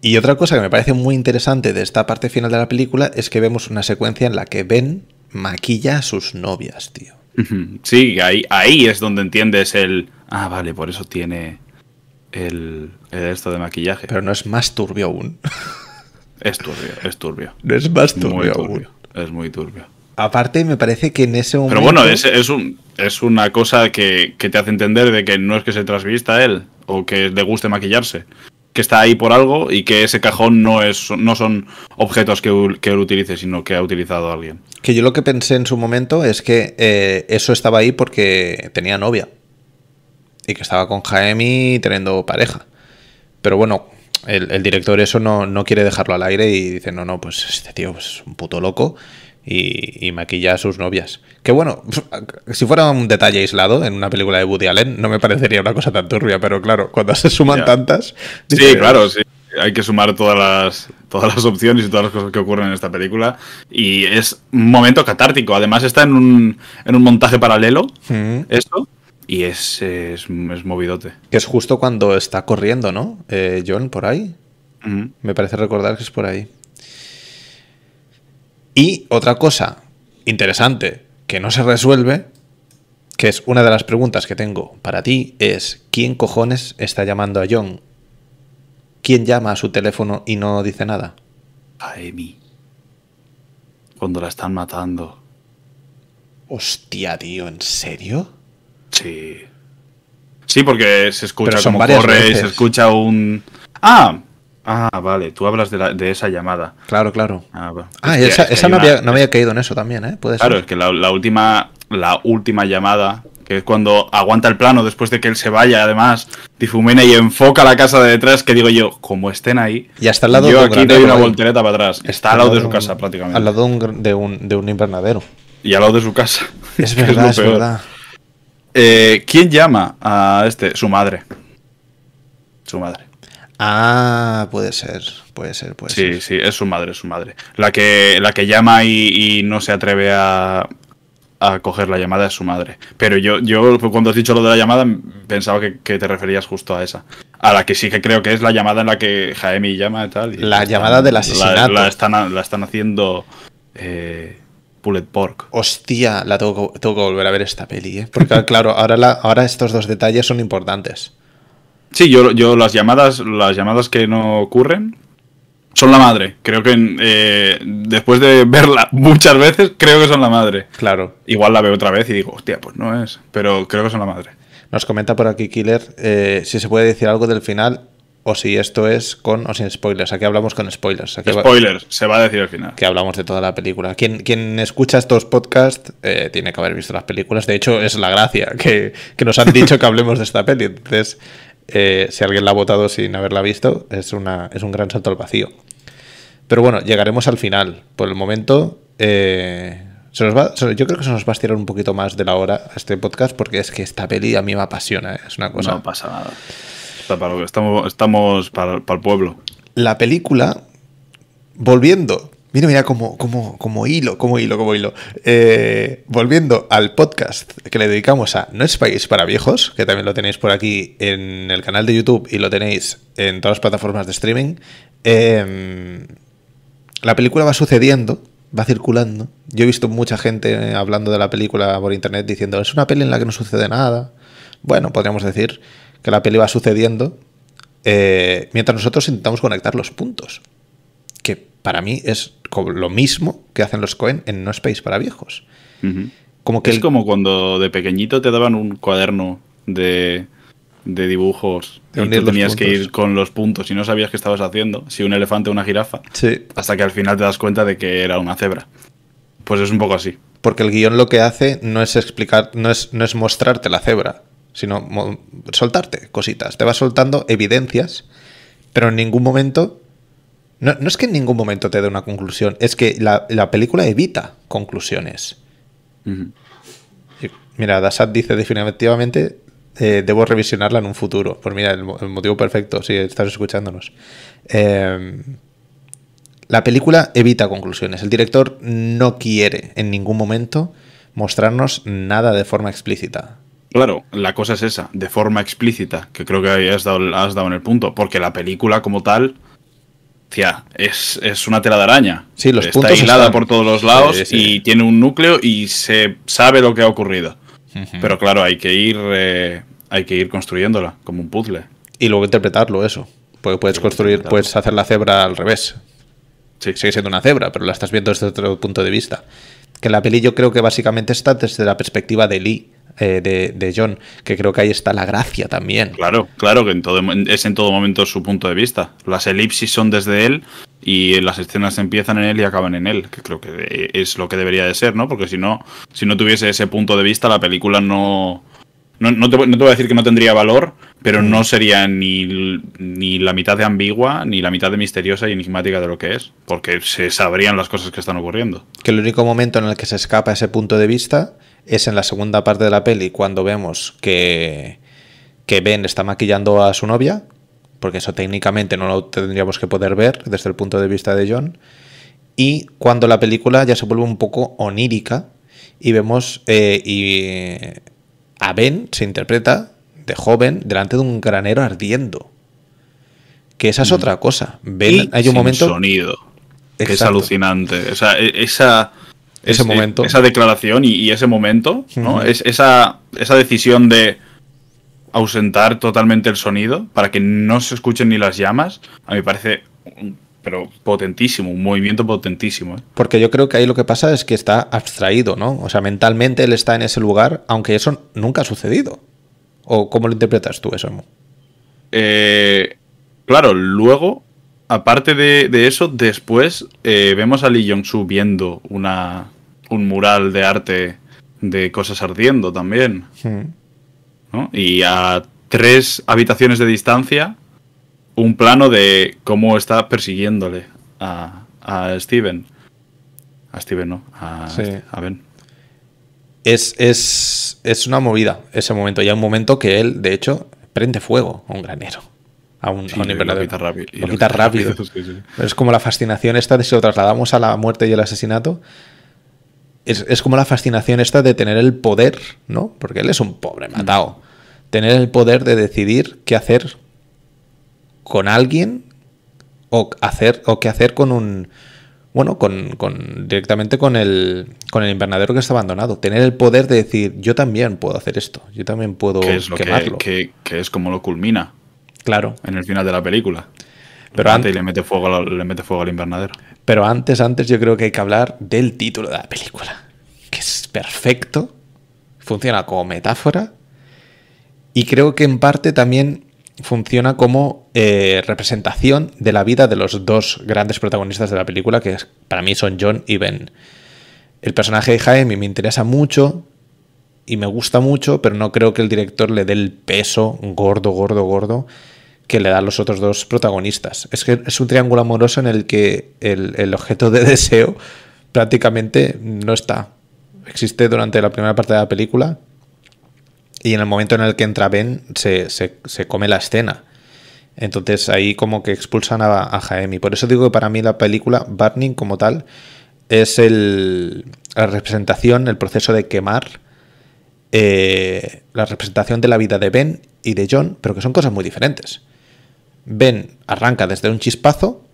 Y otra cosa que me parece muy interesante de esta parte final de la película es que vemos una secuencia en la que Ben maquilla a sus novias, tío. Sí, ahí, ahí es donde entiendes el. Ah, vale, por eso tiene el, el esto de maquillaje. Pero no es más turbio aún. Es turbio, es turbio. No es más turbio, Muy aún. Es muy turbio. Aparte, me parece que en ese momento. Pero bueno, es, es, un, es una cosa que, que te hace entender de que no es que se transvista a él o que le guste maquillarse. Que está ahí por algo y que ese cajón no, es, no son objetos que, él utilice, sino que ha utilizado alguien. Que yo lo que pensé en su momento es que eh, eso estaba ahí porque tenía novia. Y que estaba con Jaime teniendo pareja. Pero bueno, el, el director eso no, no quiere dejarlo al aire y dice, no, no, pues este tío pues, es un puto loco y, y maquilla a sus novias. Que bueno, si fuera un detalle aislado en una película de Woody Allen, no me parecería una cosa tan turbia, pero claro, cuando se suman tantas... Sí, dices, claro, sí. Hay que sumar todas las, todas las opciones y todas las cosas que ocurren en esta película. Y es un momento catártico. Además está en un, en un montaje paralelo, "Mm". esto. Y es, es, es movidote. Que es justo cuando está corriendo, ¿no? Eh, John, por ahí. Me parece recordar que es por ahí. Y otra cosa interesante que no se resuelve, que es una de las preguntas que tengo para ti, es ¿quién cojones está llamando a John? ¿Quién llama a su teléfono y no dice nada? A Amy. Cuando la están matando. Hostia, tío, ¿en serio? Sí. Sí, porque se escucha como corre y veces. se escucha un. ¡Ah! Ah, vale. Tú hablas de, la- de esa llamada. Claro, claro. Ah. Ah, Es esa, es que esa no, una- había, no había caído en eso también, ¿eh? Puede Claro, ser. es que la, la última, la última llamada, que es cuando aguanta el plano después de que él se vaya, además, difumina y enfoca la casa de detrás, que digo yo, como estén ahí, Y hasta al lado yo de aquí doy una voltereta para atrás. Está al lado de su un- casa prácticamente. Al lado de un, de un, de un invernadero. Y al lado de su casa. Es verdad, es, peor. verdad. Eh, ¿Quién llama a este? Su madre. Su madre. Ah, puede ser, puede ser, puede Sí, ser. sí, es su madre, es su madre. La que, la que llama y, y no se atreve a, a coger la llamada es su madre. Pero yo, yo cuando has dicho lo de la llamada, pensaba que, que te referías justo a esa. A la que sí que creo que es la llamada en la que Jaime llama y tal. y La están- llamada del la- asesinato. La, están, la están haciendo eh, Pulled Pork. Hostia, la tengo que, tengo que volver a ver esta peli, ¿eh? Porque claro, ahora, la, ahora estos dos detalles son importantes. Sí, yo, yo las llamadas, las llamadas que no ocurren son la madre. Creo que eh, después de verla muchas veces, creo que son la madre. Claro. Igual la veo otra vez y digo, hostia, pues no es. Pero creo que son la madre. Nos comenta por aquí Killer eh, si se puede decir algo del final o si esto es con o sin spoilers. Aquí hablamos con spoilers. Aquí va- Spoilers, se va a decir al final. que hablamos de toda la película. Quien, quien escucha estos podcasts eh, tiene que haber visto las películas. De hecho, es la gracia que, que nos han dicho que hablemos de esta peli. Entonces, eh, si alguien la ha votado sin haberla visto, es, una, es un gran salto al vacío. Pero bueno, llegaremos al final. Por el momento, eh, se nos va, se- yo creo que se nos va a estirar un poquito más de la hora a este podcast porque es que esta peli a mí me apasiona. ¿eh? Es una cosa. No pasa nada. Está para lo que- estamos, estamos para, para el pueblo. la película, volviendo, mira, mira, como, como, como hilo, como hilo, como hilo, Eh, volviendo al podcast que le dedicamos a No es país para viejos, que también lo tenéis por aquí en el canal de YouTube y lo tenéis en todas las plataformas de streaming, eh, la película va sucediendo, va circulando. Yo he visto mucha gente hablando de la película por internet diciendo, es una peli en la que no sucede nada, bueno, podríamos decir que la peli va sucediendo eh, mientras nosotros intentamos conectar los puntos. Que para mí es lo mismo que hacen los Cohen en No Space para viejos. como que es como cuando de pequeñito te daban un cuaderno de, de dibujos y tú tenías que ir con los puntos y no sabías qué estabas haciendo, si un elefante o una jirafa, sí. hasta que al final te das cuenta de que era una cebra. Pues es un poco así. Porque el guion lo que hace no es explicar, no es, no es mostrarte la cebra, sino soltarte cositas. Te va soltando evidencias, pero en ningún momento. No, es que en ningún momento te dé una conclusión, es que la, película evita conclusiones. Mira, Dasat dice definitivamente eh, debo revisionarla en un futuro. Pues mira, el, motivo perfecto, si estás escuchándonos. Em, la película evita conclusiones. El director no quiere en ningún momento mostrarnos nada de forma explícita. Claro, la cosa es esa, de forma explícita, que creo que has dado, has dado en el punto, porque la película como tal, tía, es, una tela de araña. Sí, los Está aislada por todos los lados y tiene un núcleo y se sabe lo que ha ocurrido. Pero claro, hay que ir eh, hay que ir construyéndola como un puzzle. Y luego interpretarlo, eso. Porque puedes construir, puedes hacer la cebra al revés. Sí. Sigue siendo una cebra, pero la estás viendo desde otro punto de vista. Que la peli yo creo que básicamente está desde la perspectiva de Lee, eh, de, John, que creo que ahí está la gracia también. Claro, claro, que en todo, es en todo momento su punto de vista. Las elipsis son desde él y las escenas empiezan en él y acaban en él, que creo que es lo que debería de ser, ¿no? Porque si no, si no tuviese ese punto de vista, la película no, no, te, voy a decir que no tendría valor, pero no sería ni, ni, la mitad de ambigua, ni la mitad de misteriosa y enigmática de lo que es, porque se sabrían las cosas que están ocurriendo. Que el único momento en el que se escapa ese punto de vista es en la segunda parte de la peli, cuando vemos que, que Ben está maquillando a su novia, porque eso técnicamente no lo tendríamos que poder ver desde el punto de vista de John, y cuando la película ya se vuelve un poco onírica y vemos eh, y a Ben se interpreta de joven delante de un granero ardiendo. Que esa es mm. otra cosa. Ben, hay un momento. sonido. Que es alucinante. esa, ese momento. Esa declaración y, ese momento, ¿no? es, esa, esa decisión de ausentar totalmente el sonido para que no se escuchen ni las llamas, a mí me parece pero potentísimo, un movimiento potentísimo. ¿eh? Porque yo creo que ahí lo que pasa es que está abstraído, ¿no? O sea, mentalmente él está en ese lugar, aunque eso nunca ha sucedido. ¿O cómo lo interpretas tú eso? Eh, claro, luego, aparte de, eso, después eh, vemos a Lee Jong-soo viendo una, un mural de arte de cosas ardiendo también. ¿no? Y a tres habitaciones de distancia un plano de cómo está persiguiéndole a, a Steven. A Steven, ¿no? A, a Ben. Es, es, es, una movida ese momento. Y hay un momento que él, de hecho, prende fuego a un granero. A un, a un Lo quita rápido. Lo, quita rápido. Es como la fascinación esta de si lo trasladamos a la muerte y el asesinato. Es, es, como la fascinación esta de tener el poder, ¿no? Porque él es un pobre matado. Tener el poder de decidir qué hacer con alguien o hacer o qué hacer con un bueno, con, con, directamente con el, con el invernadero que está abandonado. Tener el poder de decir, yo también puedo hacer esto, yo también puedo quemarlo. Que, es como lo culmina. Claro. En el final de la película. Pero antes le mete, fuego, le mete fuego al invernadero. Pero antes, antes yo creo que hay que hablar del título de la película. Que es perfecto. Funciona como metáfora. Y creo que en parte también funciona como eh, representación de la vida de los dos grandes protagonistas de la película, que para mí son John y Ben. El personaje de Jaime me interesa mucho y me gusta mucho, pero no creo que el director le dé el peso gordo, gordo, gordo que le da los otros dos protagonistas. Es que es un triángulo amoroso en el que el, objeto de deseo prácticamente no está. Existe durante la primera parte de la película, y en el momento en el que entra Ben, se, come la escena. Entonces ahí como que expulsan a, a Jaime. Por eso digo que para mí la película Burning como tal es el, la representación, el proceso de quemar, eh, la representación de la vida de Ben y de John, pero que son cosas muy diferentes. Ben arranca desde un chispazo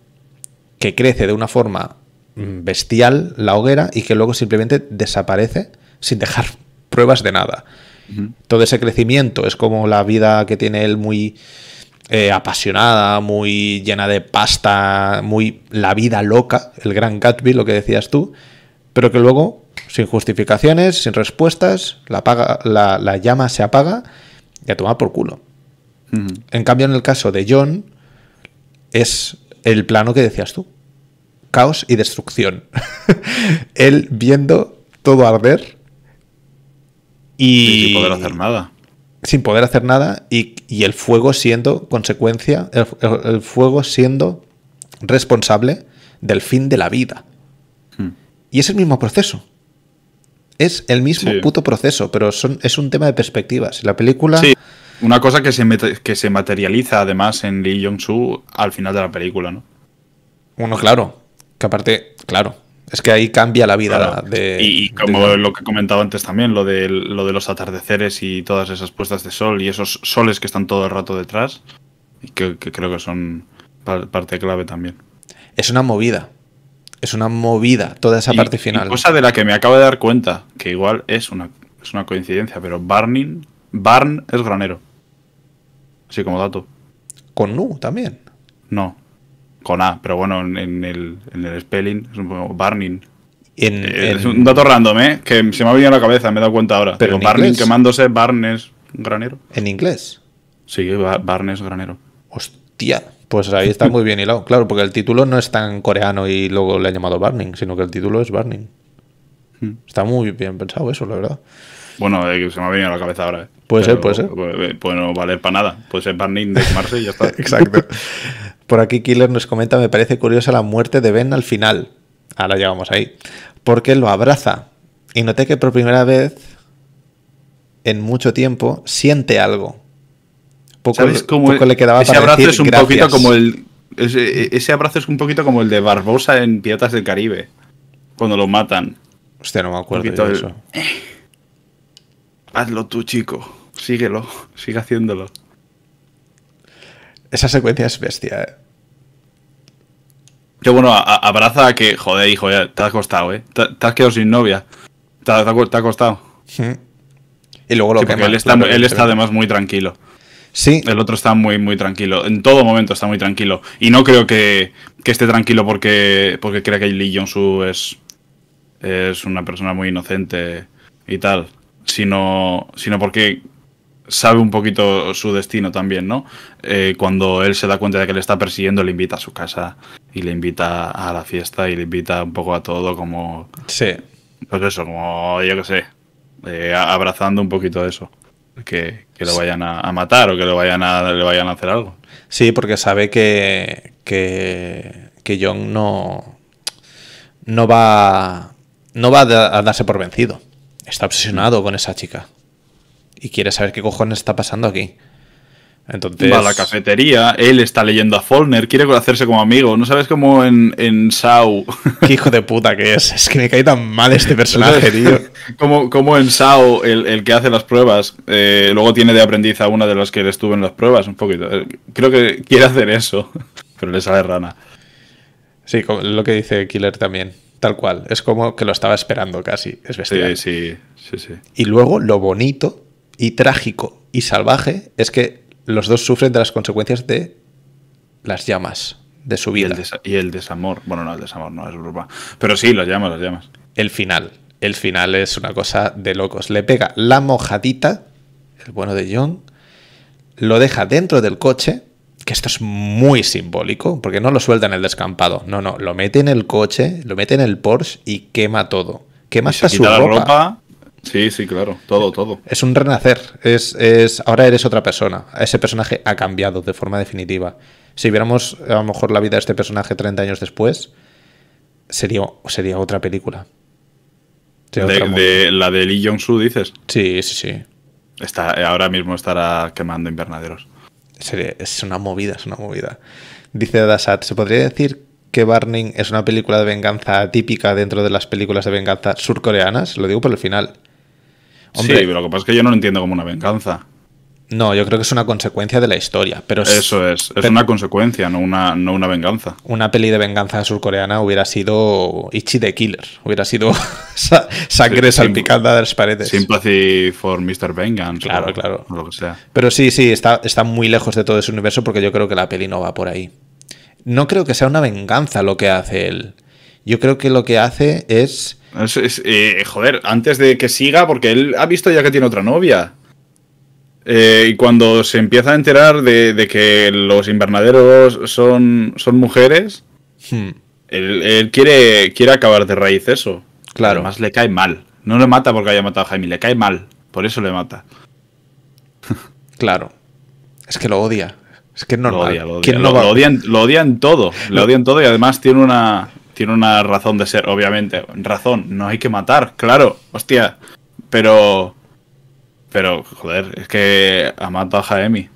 que crece de una forma mm, bestial la hoguera y que luego simplemente desaparece sin dejar pruebas de nada. Todo ese crecimiento es como la vida que tiene él muy eh, apasionada, muy llena de pasta, muy la vida loca, el gran Gatsby, lo que decías tú, pero que luego, sin justificaciones, sin respuestas, la, apaga, la, llama se apaga y a tomar por culo. En cambio, en el caso de John, es el plano que decías tú. Caos y destrucción. Él viendo todo arder y... sin poder hacer nada. Sin poder hacer nada y, el fuego siendo consecuencia, el, fuego siendo responsable del fin de la vida. Hmm. Y es el mismo proceso. Es el mismo puto proceso, pero son, es un tema de perspectivas. La película... Sí, una cosa que se, que se materializa además en Lee Jong-soo al final de la película, ¿no? Bueno, claro. Que aparte, claro, es que ahí cambia la vida de. Y, como lo que comentaba antes también, lo de, lo de los atardeceres y todas esas puestas de sol y esos soles que están todo el rato detrás, que, que creo que son parte clave también. Es una movida. Es una movida toda esa parte final. cosa de la que me acabo de dar cuenta, que igual es una, es una coincidencia, pero Barning, Barn es granero. Así como dato. Con Nu también. No, con A, pero bueno, en, el, en el spelling es un poco Barning. Eh, es un dato random, ¿eh? Que se me ha venido a la cabeza, me he dado cuenta ahora. Pero Barning quemándose, Barnes granero. ¿En inglés? Sí, Barnes granero. Hostia, pues ahí está muy bien hilado. Claro, porque el título no es tan coreano y luego le han llamado Barning, sino que el título es Barning. Hmm. Está muy bien pensado eso, la verdad. Bueno, eh, se me ha venido a la cabeza ahora. ¿eh? Puede ser, puede ser. Pues, pues, no vale para nada. Puede ser Barning de quemarse y ya está. Exacto. Por aquí Killer nos comenta, me parece curiosa la muerte de Ben al final. Ahora llegamos ahí. Porque lo abraza. Y noté que por primera vez en mucho tiempo siente algo. Poco, le quedaba ese abrazo es un poquito como el ese, abrazo es un poquito como el de Barbosa en Piratas del Caribe. Cuando lo matan. Hostia, no me acuerdo de eso. hazlo tú, chico. Síguelo. Sigue haciéndolo. Esa secuencia es bestia, eh. Qué bueno, abraza a que, joder, hijo, ya te has costado, ¿eh? Te, has quedado sin novia. Te, ha costado. Y luego lo que Él está, él está además muy tranquilo. Sí. El otro está muy, muy tranquilo. En todo momento está muy tranquilo. Y no creo que, esté tranquilo porque, porque crea que Lee Jong-soo es, es una persona muy inocente y tal. Sino, sino porque sabe un poquito su destino también, ¿no? Eh, cuando él se da cuenta de que le está persiguiendo, le invita a su casa y le invita a la fiesta y le invita un poco a todo como... Sí. Pues eso, como yo qué sé, eh, abrazando un poquito eso. Que, que lo vayan a, matar o que lo vayan a, le vayan a hacer algo. Sí, porque sabe que, que, que John no, no va, no va a darse por vencido. Está obsesionado con esa chica y quiere saber qué cojones está pasando aquí. Entonces... Va a la cafetería, él está leyendo a Follner, quiere hacerse como amigo. ¿No sabes cómo en, en Sao? Qué hijo de puta que es. Es que me cae tan mal este personaje, tío. como, como en Sao, el, que hace las pruebas, eh, luego tiene de aprendiz a una de las que le estuvo en las pruebas, un poquito. Eh, creo que quiere hacer eso, pero le sale rana. Sí, lo que dice Killer también. Tal cual. Es como que lo estaba esperando casi. Es bestial. Sí, sí, sí, sí. Y luego lo bonito y trágico y salvaje es que los dos sufren de las consecuencias de las llamas de su vida. Y el, desamor. Bueno, no, el desamor no es broma. Pero sí, las llamas, las llamas. El final. El final es una cosa de locos. Le pega la mojadita, el bueno de John, lo deja dentro del coche, que esto es muy simbólico, porque no lo suelta en el descampado. No, no, lo mete en el coche, lo mete en el Porsche y quema todo. Quema hasta su ropa Sí, sí, claro, todo, todo. Es un renacer, es, es, ahora eres otra persona, ese personaje ha cambiado de forma definitiva. Si viéramos a lo mejor la vida de este personaje 30 años después, sería, sería otra película. de, ¿La de Lee Jong-soo dices? Sí, sí, sí. Está, ahora mismo estará quemando invernaderos. Es una movida, es una movida. Dice Dasat, ¿se podría decir que Burning es una película de venganza típica dentro de las películas de venganza surcoreanas? Lo digo por el final. Hombre, sí, pero lo que pasa es que yo no lo entiendo como una venganza. No, yo creo que es una consecuencia de la historia. Pero es- Eso es, es pero- una consecuencia, no una, no una venganza. una peli de venganza surcoreana hubiera sido Ichi the Killer. Hubiera sido sa- sangre sí. salpicada de las paredes. Sympathy for Mr. Vengeance. Claro, o- claro. o lo que sea. Pero sí, sí, está, está muy lejos de todo ese universo porque yo creo que la peli no va por ahí. No creo que sea una venganza lo que hace él. Yo creo que lo que hace es... Es- es, eh, joder, antes de que siga, porque él ha visto ya que tiene otra novia. Eh, y cuando se empieza a enterar de, de que los invernaderos son, son mujeres, hmm, él, él quiere, quiere acabar de raíz eso. Claro. Además le cae mal. No le mata porque haya matado a Jaime, le cae mal. Por eso le mata. claro. Es que lo odia. Es que es Lo normal. odia, lo odia. ¿Quién no Lo- lo odian, lo odian todo. Le odian todo y además tiene una, tiene una razón de ser, obviamente. Razón, no hay que matar, claro, hostia. Pero. Pero, joder, es que ha matado a Jaemi.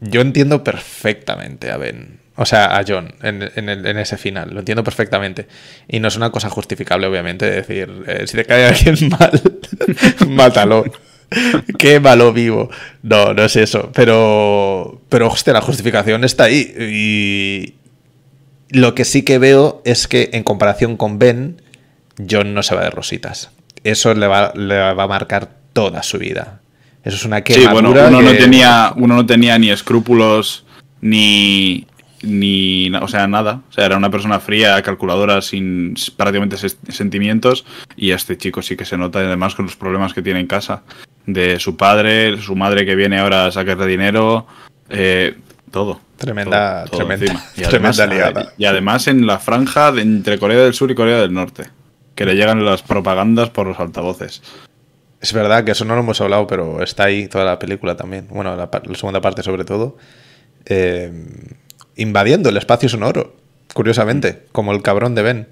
Yo entiendo perfectamente a Ben. O sea, a John en, ese final. Lo entiendo perfectamente. Y no es una cosa justificable, obviamente, decir, eh, si te cae alguien mal, mátalo. Quémalo vivo. No, no es eso. Pero, pero, hostia, la justificación está ahí. Y lo que sí que veo es que, en comparación con Ben, John no se va de rositas. Eso le va a marcar toda su vida. Eso es una Sí, bueno, quemadura uno no, tenía, uno no tenía ni escrúpulos ni. ni. o sea, nada. O sea, era una persona fría, calculadora, sin prácticamente sentimientos. Y este chico sí que se nota, además, con los problemas que tiene en casa. De su padre, su madre que viene ahora a sacarle dinero. eh, todo. Tremenda- Todo- todo tremenda-. Y además, tremenda liada. y además en la franja de entre Corea del Sur y Corea del Norte. Que le llegan las propagandas por los altavoces. Es verdad que eso no lo hemos hablado, pero está ahí toda la película también. Bueno, la, segunda parte sobre todo. eh, invadiendo el espacio sonoro, curiosamente, como el cabrón de Ben.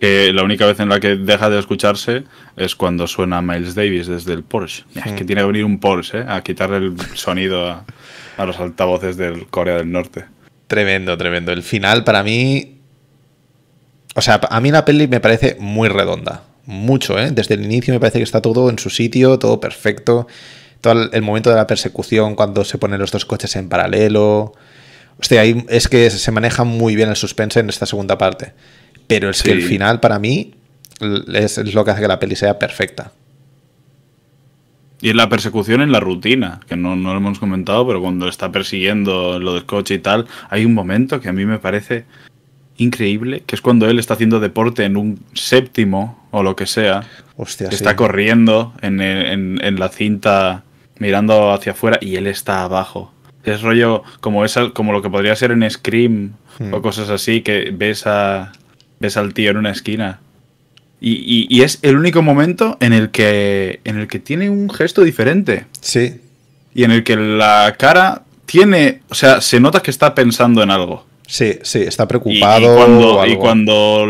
que la única vez en la que deja de escucharse es cuando suena Miles Davis desde el Porsche. Es que tiene que venir un Porsche ¿eh? a quitarle el sonido a, a los altavoces del Corea del Norte. Tremendo, tremendo. El final para mí... O sea, a mí la peli me parece muy redonda. Mucho, ¿eh? Desde el inicio me parece que está todo en su sitio, todo perfecto. Todo el, momento de la persecución, cuando se ponen los dos coches en paralelo. Hostia, ahí es que se maneja muy bien el suspense en esta segunda parte. Pero es que el final, para mí, es lo que hace que la peli sea perfecta. Y en la persecución en la rutina, que no, no lo hemos comentado, pero cuando está persiguiendo lo del coche y tal, hay un momento que a mí me parece increíble, que es cuando él está haciendo deporte en un séptimo o lo que sea, Hostia, sí. está corriendo en, en- en la cinta mirando hacia afuera y él está abajo. Es rollo como esa, como lo que podría ser en Scream Hmm. o cosas así, que ves a ves al tío en una esquina. Y, y- y es el único momento en el que en el que tiene un gesto diferente Sí, y en el que la cara tiene, o sea, se nota que está pensando en algo. Sí, sí, está preocupado. y cuando, y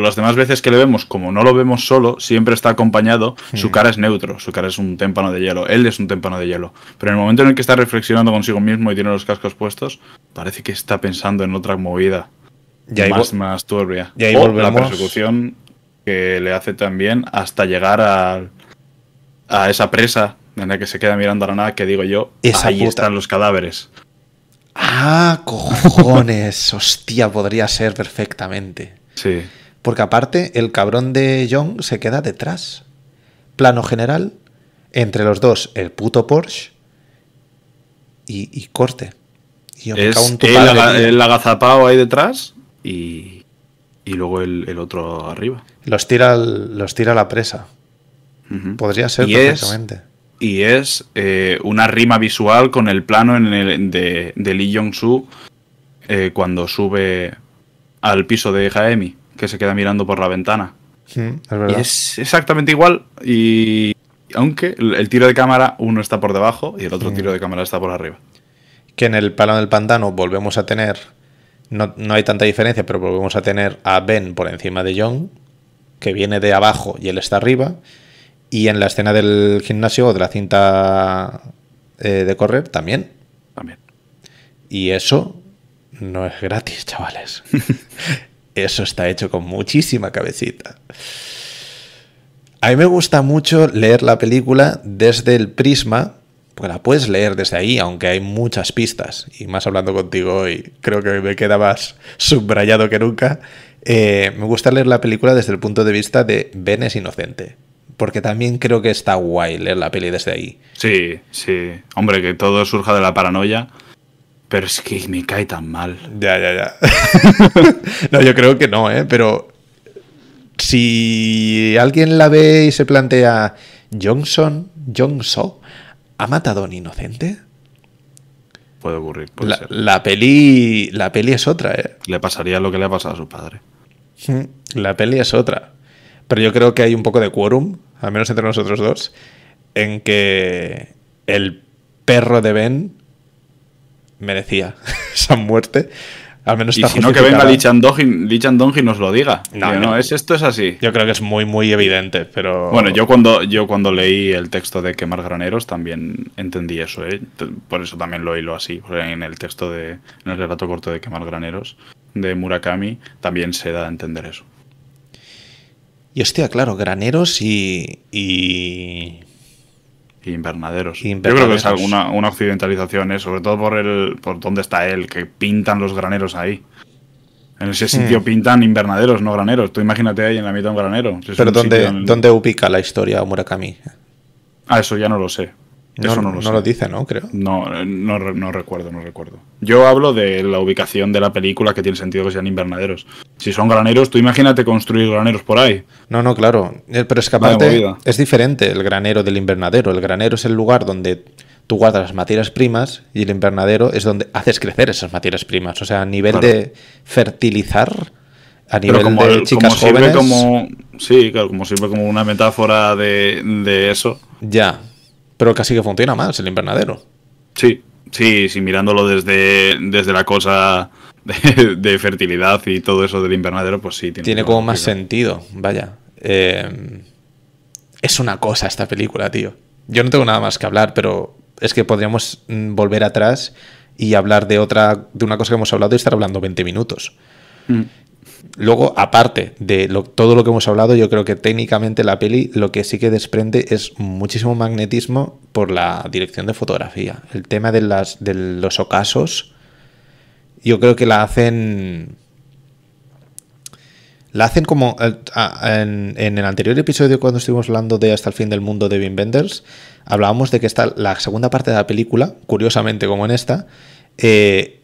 las demás veces que le vemos, como no lo vemos solo, siempre está acompañado, su cara es neutro, su cara es un témpano de hielo, él es un témpano de hielo. Pero en el momento en el que está reflexionando consigo mismo y tiene los cascos puestos, parece que está pensando en otra movida. Y ahí más, turbia. y ahí o volvemos- la persecución que le hace también hasta llegar a, a esa presa en la que se queda mirando a la nada, que digo yo, Esa ahí puta- están los cadáveres. Ah, cojones. Hostia, podría ser perfectamente. Sí. Porque aparte, el cabrón de John se queda detrás. Plano general, entre los dos, el puto Porsche y, y corte. Y yo me Es cago en tu el, padre, agazapado ahí detrás y, y luego el, el otro arriba. Los tira, al- los tira a la presa. Podría ser Y es- perfectamente. Y es eh, una rima visual con el plano en el, de, de Lee Jong-soo eh, cuando sube al piso de Jaemi, que se queda mirando por la ventana. Es Y verdad. es exactamente igual. Y aunque el, tiro de cámara, uno está por debajo y el otro tiro de cámara está por arriba. Que en el plano del pantano volvemos a tener. No, no hay tanta diferencia, pero volvemos a tener a Ben por encima de John, que viene de abajo y él está arriba. Y en la escena del gimnasio o de la cinta eh, de correr también. También. Y eso no es gratis, chavales. eso está hecho con muchísima cabecita. A mí me gusta mucho leer la película desde el prisma Porque la puedes leer desde ahí, aunque hay muchas pistas. Y más hablando contigo hoy, creo que me queda más subrayado que nunca. Eh, me gusta leer la película desde el punto de vista de Ben es inocente. Porque también creo que está guay leer la peli desde ahí. Sí, sí. Hombre, que todo surja de la paranoia. Pero es que me cae tan mal. Ya, ya, ya. no, yo creo que no, ¿eh? Pero si alguien la ve y se plantea, Johnson, Johnson, ¿ha matado a un inocente? Puede ocurrir. Puede La, ser. la peli, la peli es otra, ¿eh? Le pasaría lo que le ha pasado a su padre. La peli es otra. Pero yo creo que hay un poco de quórum, al menos entre nosotros dos, en que el perro de Ben merecía esa muerte. Al menos Y está si no, que venga. Lee Chan-dong y nos lo diga. No, no. no, es, esto es así. Yo creo que es muy, muy evidente, pero... Bueno, yo cuando, yo cuando leí el texto de quemar graneros también entendí eso, ¿eh? Por eso también lo hilo así. En el texto de, en el relato corto de quemar graneros de Murakami también se da a entender eso. Y hostia, claro, graneros y... y... Y invernaderos. Yo creo que es invernaderos. una, occidentalización, ¿eh? sobre todo por el por dónde está él, que pintan los graneros ahí. En ese sitio Hmm. pintan invernaderos, no graneros. Tú imagínate ahí en la mitad de un granero. Si Pero ¿dónde, ¿dónde ubica la historia Murakami? Ah, eso ya no lo sé. Eso no, lo sé. dice, ¿no? Creo. No, eh, no, re- no recuerdo, no recuerdo. Yo hablo de la ubicación de la película que tiene sentido que sean invernaderos. Si son graneros, tú imagínate construir graneros por ahí. No, no, claro. Eh, Pero es que aparte es diferente el granero del invernadero. El granero es el lugar donde tú guardas las materias primas y el invernadero es donde haces crecer esas materias primas. O sea, a nivel Claro. de fertilizar, a nivel como, de el- chicas como sirve jóvenes, como. Sí, claro, como sirve como una metáfora de, de eso. ya. Pero casi que funciona más el invernadero. Sí, sí, sí, mirándolo desde, desde la cosa de, de fertilidad y todo eso del invernadero, pues sí. Tiene, Tiene como más sentido, vaya. Eh, es una cosa esta película, tío. Yo no tengo nada más que hablar, pero es que podríamos mm, volver atrás y hablar de otra, de una cosa que hemos hablado y estar hablando 20 minutos. Mm. Luego, aparte de todo lo que hemos hablado, yo creo que técnicamente la peli lo que sí que desprende es muchísimo magnetismo por la dirección de fotografía. El tema de, las, de los ocasos, yo creo que la hacen... La hacen como eh, en, el anterior episodio cuando estuvimos hablando de Hasta el fin del mundo de Wim Wenders, hablábamos de que esta, la segunda parte de la película, curiosamente como en esta, eh,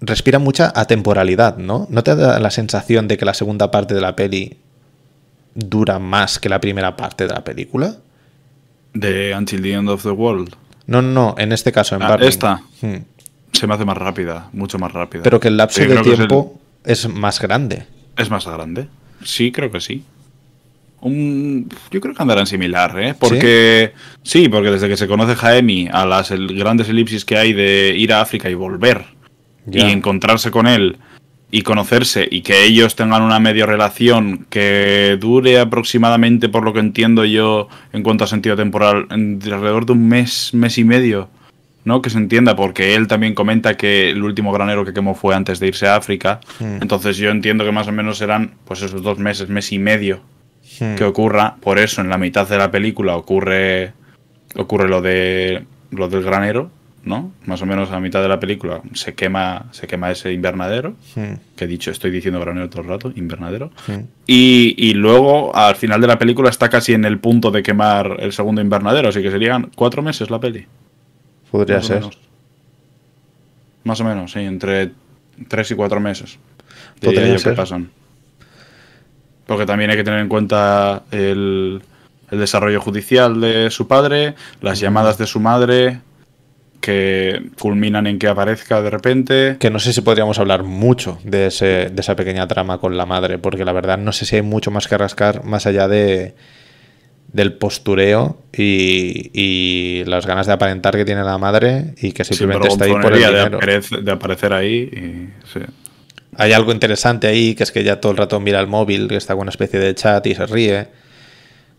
respira mucha atemporalidad, ¿no? ¿No te da la sensación de que la segunda parte de la peli dura más que la primera parte de la película? De Until the End of the World. No, no, no, en este caso, en Ah, esta. Hmm. Se me hace más rápida, mucho más rápida. Pero que el lapso Sí, de es el- tiempo es, más grande. ¿Es más grande? Sí, creo que sí. Un- yo creo que andarán similar, ¿eh? Porque ¿Sí? porque desde que se conoce Jaemi a las el- grandes elipsis que hay de ir a África y volver Y encontrarse con él y conocerse y que ellos tengan una medio relación que dure aproximadamente, por lo que entiendo yo, en cuanto a sentido temporal, de alrededor de un mes, mes y medio, ¿no? Que se entienda, porque él también comenta que el último granero que quemó fue antes de irse a África. Hmm. Entonces yo entiendo que más o menos serán, pues esos dos meses, mes y medio Hmm. que ocurra. Por eso en la mitad de la película ocurre, ocurre lo de lo del granero, ¿no? Más o menos a mitad de la película se quema, se quema ese invernadero. Que he dicho, estoy diciendo granero todo el rato, invernadero. Y, y luego, al final de la película, está casi en el punto de quemar el segundo invernadero. Así que serían cuatro meses la peli. Podría más ser. Más o menos, sí, entre tres y cuatro meses. Podría yo ser. que pasan. Porque también hay que tener en cuenta el, el desarrollo judicial de su padre, las llamadas de su madre, que culminan en que aparezca de repente. Que no sé si podríamos hablar mucho de, ese, de esa pequeña trama con la madre, porque la verdad no sé si hay mucho más que rascar más allá de del postureo y, y las ganas de aparentar que tiene la madre y que simplemente está ahí por el de, dinero. de aparecer ahí. Y, sí. Hay algo interesante ahí, que es que ya todo el rato mira el móvil, que está con una especie de chat y se ríe.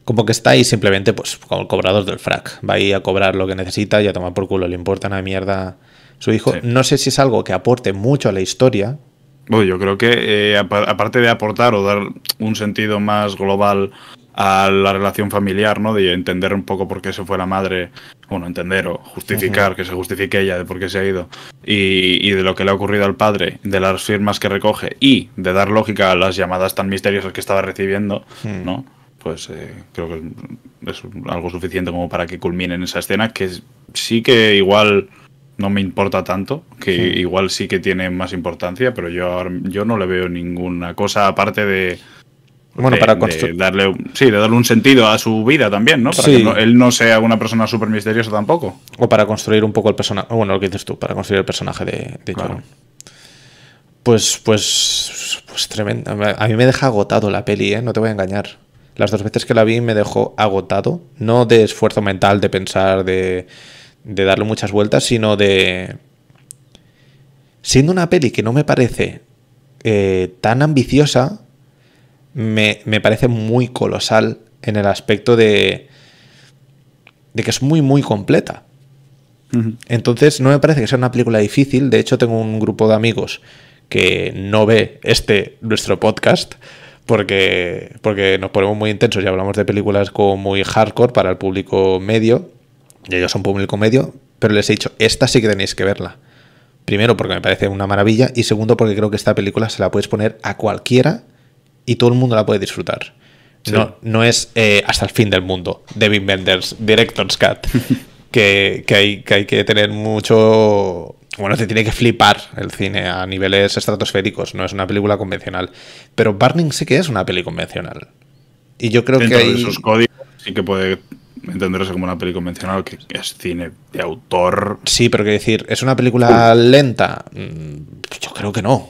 Como que está ahí simplemente, pues, como el cobrador del frac. Va ahí a cobrar lo que necesita y a tomar por culo. Le importa una mierda su hijo. Sí. No sé si es algo que aporte mucho a la historia. Bueno, yo creo que eh, apa- aparte de aportar o dar un sentido más global a la relación familiar, ¿no? De entender un poco por qué se fue la madre, bueno, entender o justificar, que se justifique ella de por qué se ha ido, y, y, de lo que le ha ocurrido al padre, de las firmas que recoge y de dar lógica a las llamadas tan misteriosas que estaba recibiendo, ¿no? Pues eh, creo que es algo suficiente como para que culmine en esa escena, que sí que igual no me importa tanto, que igual sí que tiene más importancia, pero yo, yo no le veo ninguna cosa aparte de bueno, para darle, sí, de darle un sentido a su vida también, ¿no? Para que él no sea una persona súper misteriosa tampoco. O para construir un poco el personaje. Bueno, lo que dices tú, para construir el personaje de, de Pues, pues, pues tremendo. A mí me deja agotado la peli, ¿eh? No te voy a engañar. Las dos veces que la vi me dejó agotado. No de esfuerzo mental, de pensar, de, de darle muchas vueltas, sino de. Siendo una peli que no me parece eh, tan ambiciosa, me, parece muy colosal en el aspecto de, de que es muy, muy completa. Entonces, no me parece que sea una película difícil. De hecho, tengo un grupo de amigos que no ve este, nuestro podcast, porque, porque nos ponemos muy intensos y hablamos de películas como muy hardcore para el público medio. Y ellos son público medio, pero les he dicho, esta sí que tenéis que verla. Primero, porque me parece una maravilla, y segundo, porque creo que esta película se la puedes poner a cualquiera y todo el mundo la puede disfrutar. No, no es eh, hasta el fin del mundo, David Benders, Director's Cut, que, hay, que hay que tener mucho... Bueno, te tiene que flipar el cine a niveles estratosféricos, no es una película convencional. Pero Burning sí que es una peli convencional. Y yo creo que hay... esos códigos sí que puede entenderse como una peli convencional, que es cine de autor. Sí, pero que decir, ¿es una película lenta? Mm, yo creo que no.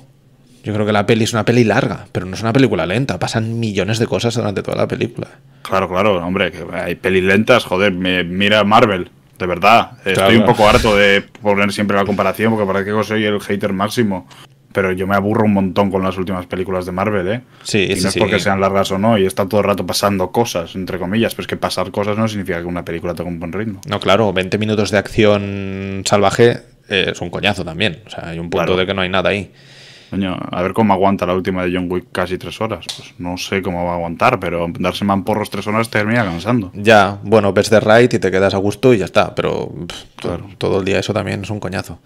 Yo creo que la peli es una peli larga, pero no es una película lenta. Pasan millones de cosas durante toda la película. Claro, claro, hombre, que hay pelis lentas, joder, mira Marvel, de verdad. Estoy un poco harto de poner siempre la comparación porque parece que soy el hater máximo. Pero yo me aburro un montón con las últimas películas de Marvel, ¿eh? Sí, y no es porque sean largas o no, y está todo el rato pasando cosas, entre comillas. Pero es que pasar cosas no significa que una película tenga un buen ritmo. No, claro, 20 minutos de acción salvaje eh, es un coñazo también. O sea, hay un punto de que no hay nada ahí a ver cómo aguanta la última de John Wick casi tres horas. Pues no sé cómo va a aguantar, pero darse mamporros tres horas te termina cansando. Ya, bueno, ves de right y te quedas a gusto y ya está, pero todo, el día eso también es un coñazo.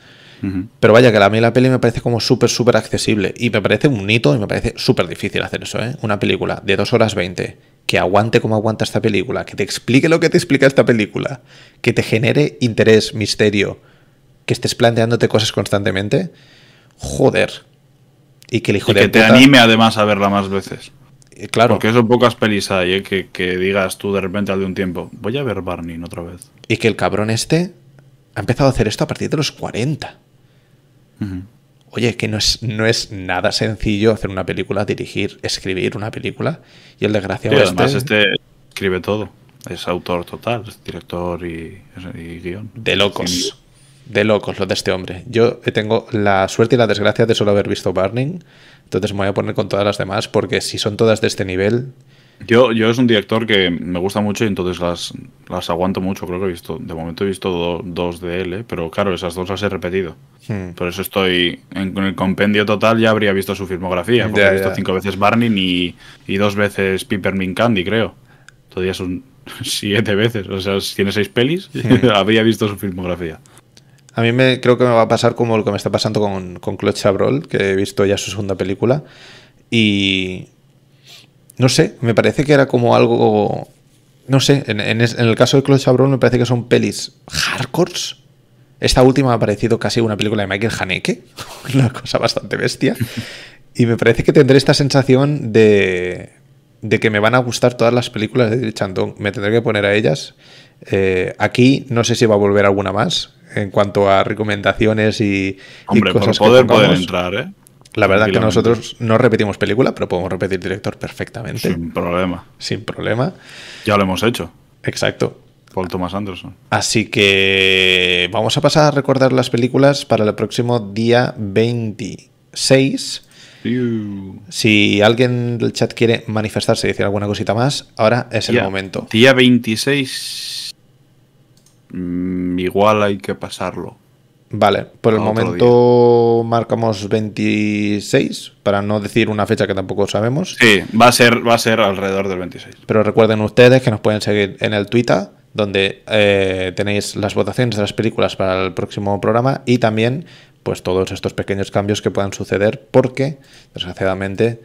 Pero vaya, que a mí la peli me parece como súper, súper accesible. Y me parece un hito y me parece súper difícil hacer eso, ¿eh? Una película de dos horas 20 que aguante como aguanta esta película, que te explique lo que te explica esta película, que te genere interés, misterio, que estés planteándote cosas constantemente. Joder, y que el hijo que te anime además a verla más veces. Eh, claro. Porque son pocas pelis ahí, ¿eh? que, digas tú de repente al de un tiempo, voy a ver Barney otra vez. Y que el cabrón este ha empezado a hacer esto a partir de los 40. Oye, que no es, no es nada sencillo hacer una película, dirigir, escribir una película. Y el desgraciado sí, además este... este escribe todo. Es autor total, es director y, y guion. De locos de locos lo de este hombre. Yo tengo la suerte y la desgracia de solo haber visto Burning, entonces me voy a poner con todas las demás porque si son todas de este nivel... Yo, yo es un director que me gusta mucho y entonces las, las aguanto mucho. Creo que he visto, de momento he visto dos de él, ¿eh? pero claro, esas dos las he repetido. Hmm. Por eso estoy en, el compendio total, ya habría visto su filmografía. Porque he visto cinco veces Burning y, y dos veces Peppermint Candy, creo. Todavía son siete veces. O sea, tiene seis pelis, hmm. habría visto su filmografía. A mí me, creo que me va a pasar como lo que me está pasando con, con Claude Chabrol, que he visto ya su segunda película. Y. No sé, me parece que era como algo. No sé, en, el caso de Claude Chabrol me parece que son pelis hardcores. Esta última ha parecido casi una película de Michael Haneke, una cosa bastante bestia. Y me parece que tendré esta sensación de, de que me van a gustar todas las películas de Chandon. Me tendré que poner a ellas. Eh, aquí no sé si va a volver alguna más en cuanto a recomendaciones y, Hombre, por poder poder entrar, ¿eh? La verdad que nosotros no repetimos película, pero podemos repetir director perfectamente. Sin problema. Sin problema. Ya lo hemos hecho. Exacto. Paul Thomas Anderson. Así que vamos a pasar a recordar las películas para el próximo día 26. Si alguien del chat quiere manifestarse y decir alguna cosita más, ahora es el momento. Día 26 Mm, igual hay que pasarlo. Vale, por el momento marcamos 26, para no decir una fecha que tampoco sabemos. Sí, va a ser, va a ser alrededor del 26. Pero recuerden ustedes que nos pueden seguir en el Twitter, donde eh, tenéis las votaciones de las películas para el próximo programa y también pues todos estos pequeños cambios que puedan suceder porque desgraciadamente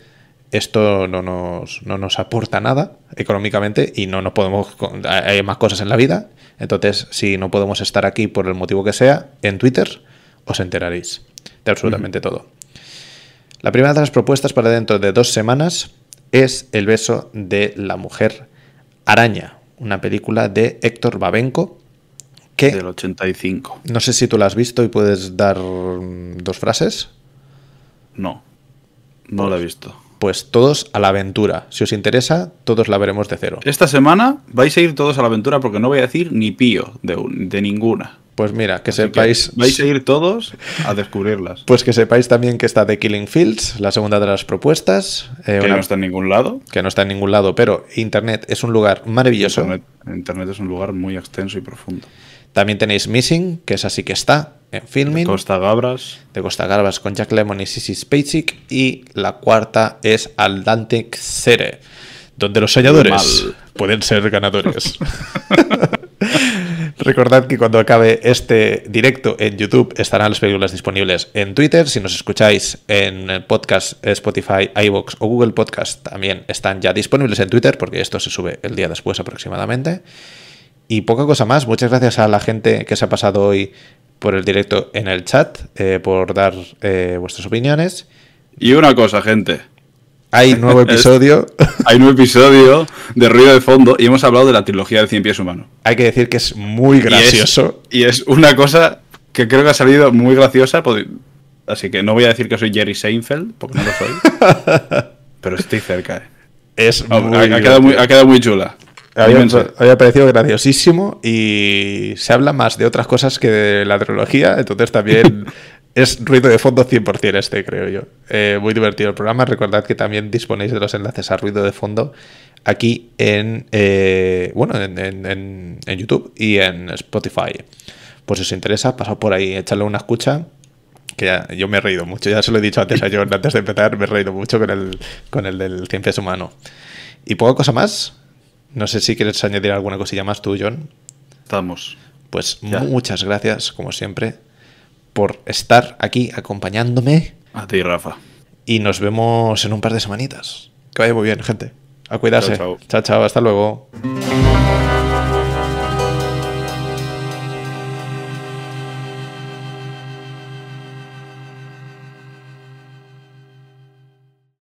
esto no nos, no nos aporta nada económicamente y no nos podemos hay más cosas en la vida entonces si no podemos estar aquí por el motivo que sea en Twitter os enteraréis de absolutamente todo la primera de las propuestas para dentro de dos semanas es El beso de la mujer araña, una película de Héctor Babenco que Del 85. no sé si tú la has visto y puedes dar mm, dos frases. No. No la he visto. Pues todos a la aventura. Si os interesa, todos la veremos de cero. Esta semana vais a ir todos a la aventura porque no voy a decir ni pío de, un- de ninguna. Pues mira, que Así que sepáis. vais a ir todos a descubrirlas. Pues que sepáis también que está The Killing Fields, la segunda de las propuestas. eh, que una- no está en ningún lado. que no está en ningún lado, pero Internet es un lugar maravilloso. Internet, Internet es un lugar muy extenso y profundo. También tenéis Missing, que esa sí que está en Filming. Costa Gabras. de Costa Garbas con Jack Lemmon y Sissy Spacek. Y la cuarta es Atlantic Cere, donde los soñadores Mal. pueden ser ganadores. Recordad que cuando acabe este directo en YouTube estarán las películas disponibles en Twitter. Si nos escucháis en el podcast Spotify, iVoox o Google Podcast, también están ya disponibles en Twitter porque esto se sube el día después aproximadamente. Y poca cosa más. Muchas gracias a la gente que se ha pasado hoy por el directo en el chat, eh, por dar eh, vuestras opiniones. Y una cosa, gente. Hay nuevo episodio. Hay un episodio de ruido de fondo y hemos hablado de la trilogía de Cien Pies Humano. Hay que decir que es muy Y es- gracioso. Y es, una cosa que creo que ha salido muy graciosa. Así que no voy a decir que soy Jerry Seinfeld, porque no lo soy. pero estoy cerca. eh. Es muy ha, ha quedado muy, ha quedado muy chula. Había, había parecido graciosísimo y se habla más de otras cosas que de la trilogía, entonces también es ruido de fondo 100% este, creo yo. Eh, muy divertido el programa. Recordad que también disponéis de los enlaces a ruido de fondo aquí en, eh, bueno, en, en- en- en YouTube y en Spotify. Pues si os interesa, pasad por ahí, echarle una escucha. Que ya- yo me he reído mucho, ya se lo he dicho antes a John, antes de empezar, me he reído mucho con el, con el del Cien Pies Humano. Y poca cosa más. No sé si quieres añadir alguna cosilla más tú, John. Estamos. Pues Ya. muchas gracias, como siempre, por estar aquí acompañándome. A ti, Rafa. Y nos vemos en un par de semanitas. Que vaya muy bien, gente. A cuidarse. Chao, chao. chao, chao hasta luego.